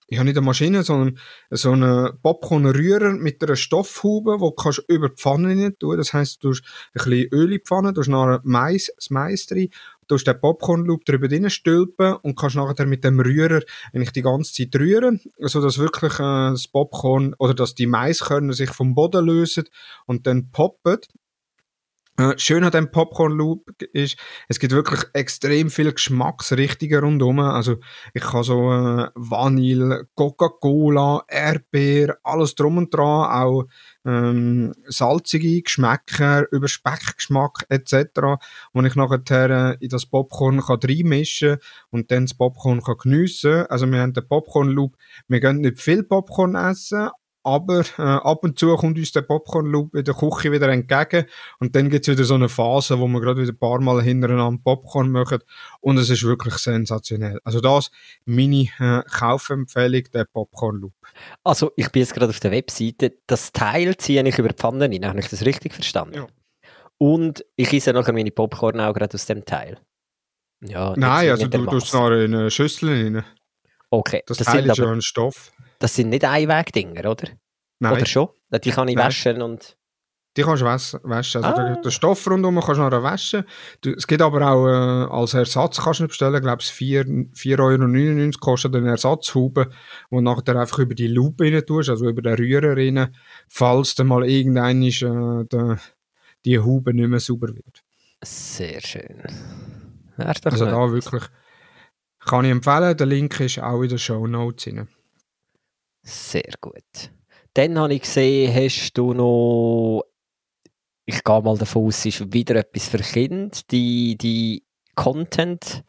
[SPEAKER 1] ja nicht eine Maschine, sondern so eine Popcorn-Rührer mit einer Stoffhaube, wo du über die Pfanne rein tun. Das heisst, du hast ein bisschen Öl in die Pfanne, du hast nachher Mais, das Mais drin, du hast den Popcorn-Loop drüber stülpen und kannst nachher mit dem Rührer eigentlich die ganze Zeit rühren, so dass wirklich äh, das Popcorn oder dass die Maiskörner sich vom Boden lösen und dann poppen. Äh, schön an dem Popcorn Loop ist, es gibt wirklich extrem viele Geschmacksrichtungen rundherum. Also ich kann so äh, Vanille, Coca-Cola, Erdbeer, alles drum und dran, auch ähm, salzige Geschmäcker, über Speckgeschmack etc., wo ich nachher äh, in das Popcorn kann reinmischen und dann das Popcorn kann geniessen. Also wir haben den Popcorn Loop, wir gehen nicht viel Popcorn essen, aber äh, ab und zu kommt uns der Popcorn-Loop in der Küche wieder entgegen und dann gibt's wieder so eine Phase, wo wir gerade wieder ein paar Mal hintereinander Popcorn machen und es ist wirklich sensationell. Also das meine äh, Kaufempfehlung, der Popcorn-Loop.
[SPEAKER 3] Also ich bin jetzt gerade auf der Webseite, das Teil ziehe ich über die Pfanne rein, habe ich das richtig verstanden?
[SPEAKER 1] Ja.
[SPEAKER 3] Und ich esse nachher meine Popcorn auch gerade aus dem Teil. Ja,
[SPEAKER 1] Nein, also du tust nachher in eine Schüssel rein.
[SPEAKER 3] Okay,
[SPEAKER 1] Das,
[SPEAKER 3] das,
[SPEAKER 1] Teil ist ja
[SPEAKER 3] aber,
[SPEAKER 1] ein Stoff.
[SPEAKER 3] Das sind nicht Einwegdinger, oder?
[SPEAKER 1] Nein,
[SPEAKER 3] Oder schon? Die kann ich
[SPEAKER 1] Nein.
[SPEAKER 3] waschen und...
[SPEAKER 1] die kannst du waschen. Also
[SPEAKER 3] Ah.
[SPEAKER 1] der Stoff rundherum kannst du nachher waschen. Es gibt aber auch äh, als Ersatz kannst du bestellen, ich glaube 4,99 Euro kostet eine Ersatzhaube, wo du nachher einfach über die Lupe rein tust, also über den Rührer rein, falls dann mal irgendein ist, äh, die Haube nicht mehr sauber wird.
[SPEAKER 3] Sehr schön.
[SPEAKER 1] Also
[SPEAKER 3] noch-
[SPEAKER 1] da wirklich kann ich empfehlen, der Link ist auch in den Show Notes.
[SPEAKER 3] Sehr gut. Dann habe ich gesehen, hast du noch, ich gehe mal davon aus, ist wieder etwas für Kinder, die, die Content,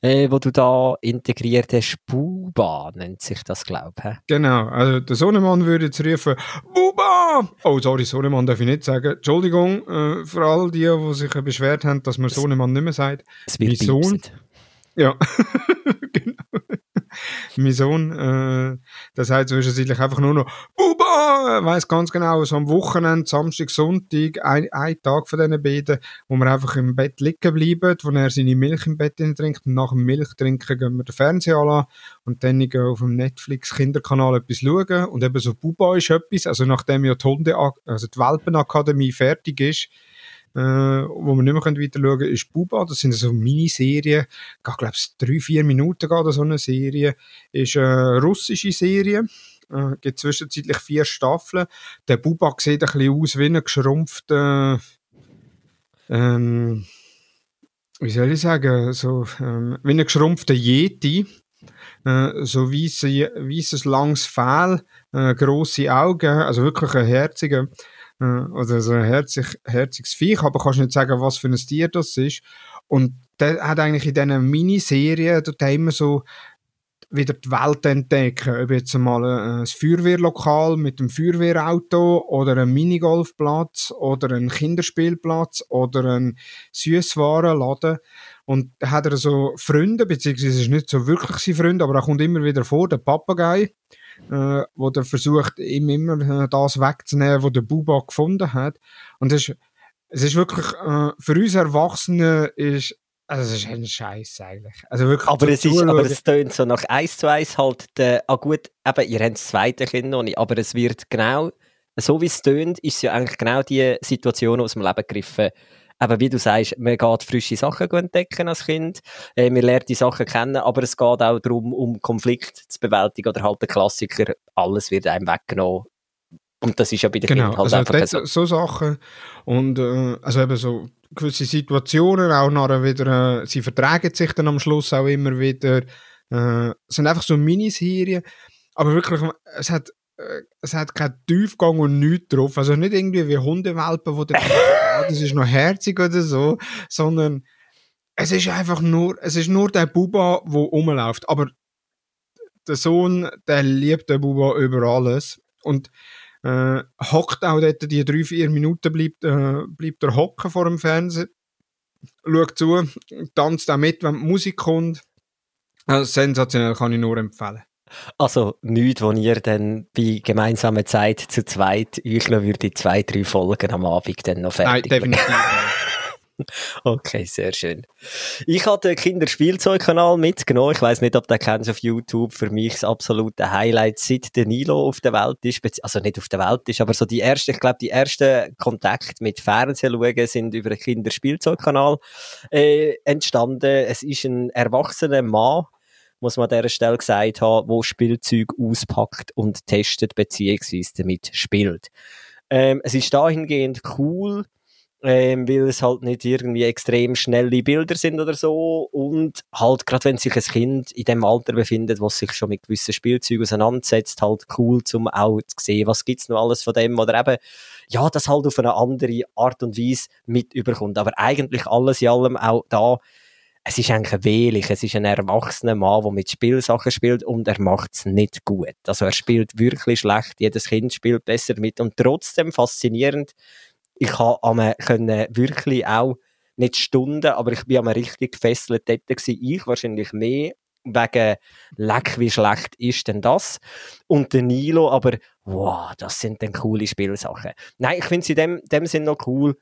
[SPEAKER 3] äh, wo du da integriert hast, Buba nennt sich das, glaube ich.
[SPEAKER 1] Genau, also der Sohnemann würde jetzt rufen, Buba! Oh, sorry, Sohnemann darf ich nicht sagen. Entschuldigung äh, für all die, die sich beschwert haben, dass man Sohnemann nicht mehr sagt.
[SPEAKER 3] Es wird
[SPEAKER 1] Mein Sohn? Ja, genau. mein Sohn, äh, der sagt zwischenzeitlich einfach nur noch, Buba! Weiss ganz genau, so am Wochenende, Samstag, Sonntag, ein, ein Tag von diesen beiden, wo wir einfach im Bett liegen bleiben, wo er seine Milch im Bett trinkt und nach dem Milchtrinken gehen wir den Fernseher an und dann gehen auf dem Netflix Kinderkanal etwas schauen und eben so Buba ist etwas, also nachdem ja die Hunde, also die Welpenakademie fertig ist, äh, wo wir nicht mehr können weiter schauen können, ist Buba. Das sind so Miniserien. Ich glaube, drei, vier Minuten geht so eine Serie. Ist eine russische Serie. Äh, gibt zwischenzeitlich vier Staffeln. Der Buba sieht ein bisschen aus wie ein geschrumpfter, ähm, wie soll ich sagen, so, ähm, wie ein geschrumpfter Yeti. Äh, so weisse, weisses langes Fell, äh, grosse Augen, also wirklich ein herziger, oder so ein herzig, herziges Viech, aber kannst nicht sagen, was für ein Tier das ist. Und der hat eigentlich in diesen Miniserien immer so wieder die Welt entdecken. Ob jetzt mal ein, Feuerwehrlokal mit einem Feuerwehrauto oder ein Minigolfplatz oder ein Kinderspielplatz oder ein Süßwarenladen. Und da hat er so Freunde, beziehungsweise ist nicht so wirklich sein Freund, aber er kommt immer wieder vor, der Papagei, äh, wo der versucht, ihm immer äh, das wegzunehmen, was der Buba gefunden hat. Und es ist, es ist wirklich, äh, für uns Erwachsene ist, also es ist ein Scheiß eigentlich. Also wirklich
[SPEAKER 3] Aber es, ist, aber es tönt so nach eins zu eins halt, der, ah gut, eben, ihr habt das zweite Kind noch nicht, aber es wird genau, so wie es tönt, ist es ja eigentlich genau die Situation aus dem Leben gegriffen. Eben, wie du sagst, man geht frische Sachen entdecken als Kind, äh, man lernt die Sachen kennen, aber es geht auch darum, um Konflikt zu bewältigen oder halt der Klassiker, alles wird einem weggenommen. Und das ist ja bei den
[SPEAKER 1] Genau,
[SPEAKER 3] Kindern halt
[SPEAKER 1] also
[SPEAKER 3] einfach
[SPEAKER 1] dort,
[SPEAKER 3] so.
[SPEAKER 1] so. Sachen und äh, also eben so gewisse Situationen auch nachher wieder, äh, sie vertragen sich dann am Schluss auch immer wieder. Äh, es sind einfach so Miniserien, aber wirklich, es hat es hat keinen Tiefgang und nichts drauf. Also nicht irgendwie wie Hundewelpen, wo der, ah, das ist noch herzig oder so, sondern es ist einfach nur, es ist nur der Buba, der rumläuft. Aber der Sohn, der liebt den Buba über alles. Und äh, hockt auch dort die drei, vier Minuten, bleibt, äh, bleibt er hocken vor dem Fernseher, schaut zu, tanzt auch mit, wenn die Musik kommt. Also sensationell kann ich nur empfehlen.
[SPEAKER 3] Also nichts, wo ihr dann bei gemeinsamer Zeit zu zweit euch noch würde zwei, drei Folgen am Abend dann noch fertig
[SPEAKER 1] Nein, definitiv.
[SPEAKER 3] Okay, sehr schön. Ich hatte den Kinderspielzeugkanal mitgenommen. Ich weiß nicht, ob du kennst auf YouTube. Für mich das absolute Highlight, seit der Nilo auf der Welt ist. Also nicht auf der Welt ist, aber so die ersten, ich glaube, die ersten Kontakte mit Fernsehen schauen sind über den Kinderspielzeugkanal äh, entstanden. Es ist ein erwachsener Mann, muss man an dieser Stelle gesagt haben, wo Spielzeug auspackt und testet beziehungsweise damit spielt. Ähm, es ist dahingehend cool, ähm, weil es halt nicht irgendwie extrem schnelle Bilder sind oder so und halt gerade wenn sich ein Kind in dem Alter befindet, was sich schon mit gewissen Spielzeugen auseinandersetzt, halt cool zum auch zu sehen, was gibt's noch alles von dem oder eben ja, das halt auf eine andere Art und Weise mit überkommt, aber eigentlich alles in allem auch da es ist eigentlich ein Wehlich, es ist ein erwachsener Mann, der mit Spielsachen spielt und er macht es nicht gut. Also er spielt wirklich schlecht, jedes Kind spielt besser mit und trotzdem faszinierend, ich konnte wirklich auch nicht Stunden, aber ich bin einmal richtig gefesselt dort gewesen. Ich wahrscheinlich mehr wegen leck, wie schlecht ist denn das? Und der Nilo, aber wow, das sind dann coole Spielsachen. Nein, ich finde es in dem, dem Sinn noch cool.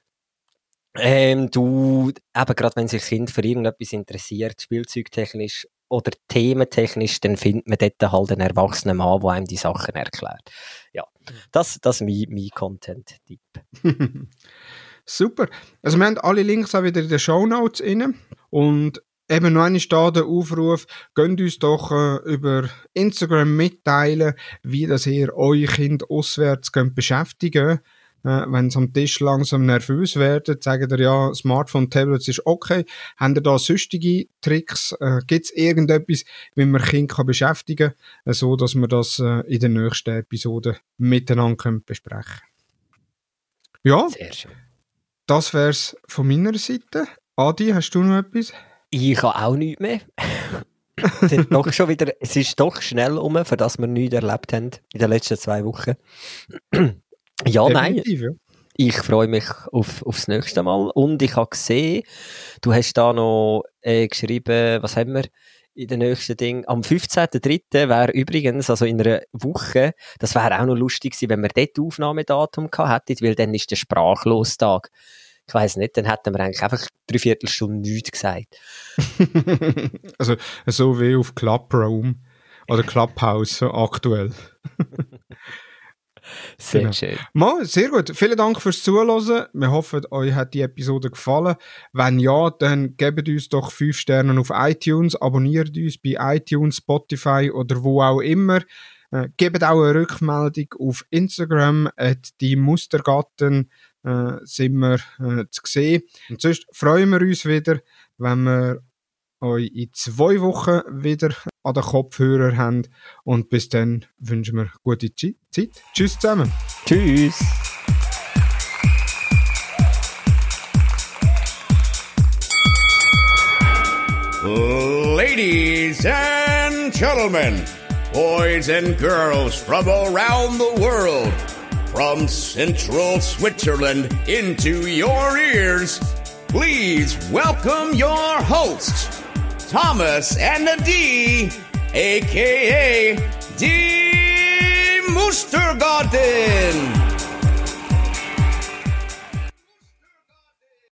[SPEAKER 3] Ähm, du, eben gerade wenn sich das Kind für irgendetwas interessiert, spielzeugtechnisch oder thementechnisch, dann findet man dort halt einen erwachsenen Mann, der einem die Sachen erklärt. Ja, das, das ist mein, mein Content-Tipp.
[SPEAKER 1] Super. Also wir haben alle Links auch wieder in den Show Notes inne und eben noch einmal da der Aufruf, könnt uns doch äh, über Instagram mitteilen, wie das ihr euer Kind auswärts könnt beschäftigen könnt äh, wenn sie am Tisch langsam nervös werden, sagen ihr ja, Smartphone, Tablets ist okay. Haben ihr da sonstige Tricks? Äh, Gibt es irgendetwas, wie man Kind kann beschäftigen kann, äh, so dass wir das äh, in der nächsten Episode miteinander können besprechen Ja,
[SPEAKER 3] Sehr schön.
[SPEAKER 1] das wär's von meiner Seite. Adi, hast du noch etwas?
[SPEAKER 3] Ich habe auch nichts mehr. doch schon wieder, es ist doch schnell um, für das wir nichts erlebt haben in den letzten zwei Wochen. Ja, Definitiv, nein. Ja. Ich freue mich auf, aufs nächste Mal. Und ich habe gesehen, du hast da noch äh, geschrieben, was haben wir? in den nächsten Ding. Am 15.03. wäre übrigens, also in einer Woche, das wäre auch noch lustig gewesen, wenn wir dort Aufnahmedatum gehabt hätten, weil dann ist der Sprachlostag. Ich weiß nicht, dann hätten wir eigentlich einfach drei Viertelstunden nichts gesagt.
[SPEAKER 1] also, so wie auf Clubroom oder Clubhouse aktuell.
[SPEAKER 3] Sehr genau. schön.
[SPEAKER 1] Mal, sehr gut. Vielen Dank fürs Zuhören. Wir hoffen, euch hat die Episode gefallen. Wenn ja, dann gebt uns doch 5 Sterne auf iTunes, abonniert uns bei iTunes, Spotify oder wo auch immer. Äh, gebt auch eine Rückmeldung auf Instagram, die Mustergatten äh, sind wir äh, zu sehen. Und sonst freuen wir uns wieder, wenn wir euch in zwei Wochen wieder an den Kopfhörer habt. Und bis dann wünschen wir gute Zeit. Tschüss zusammen.
[SPEAKER 3] Tschüss.
[SPEAKER 2] Ladies and gentlemen, boys and girls from around the world, from central Switzerland into your ears, please welcome your hosts. Thomas and the D, aka D Moostergarten.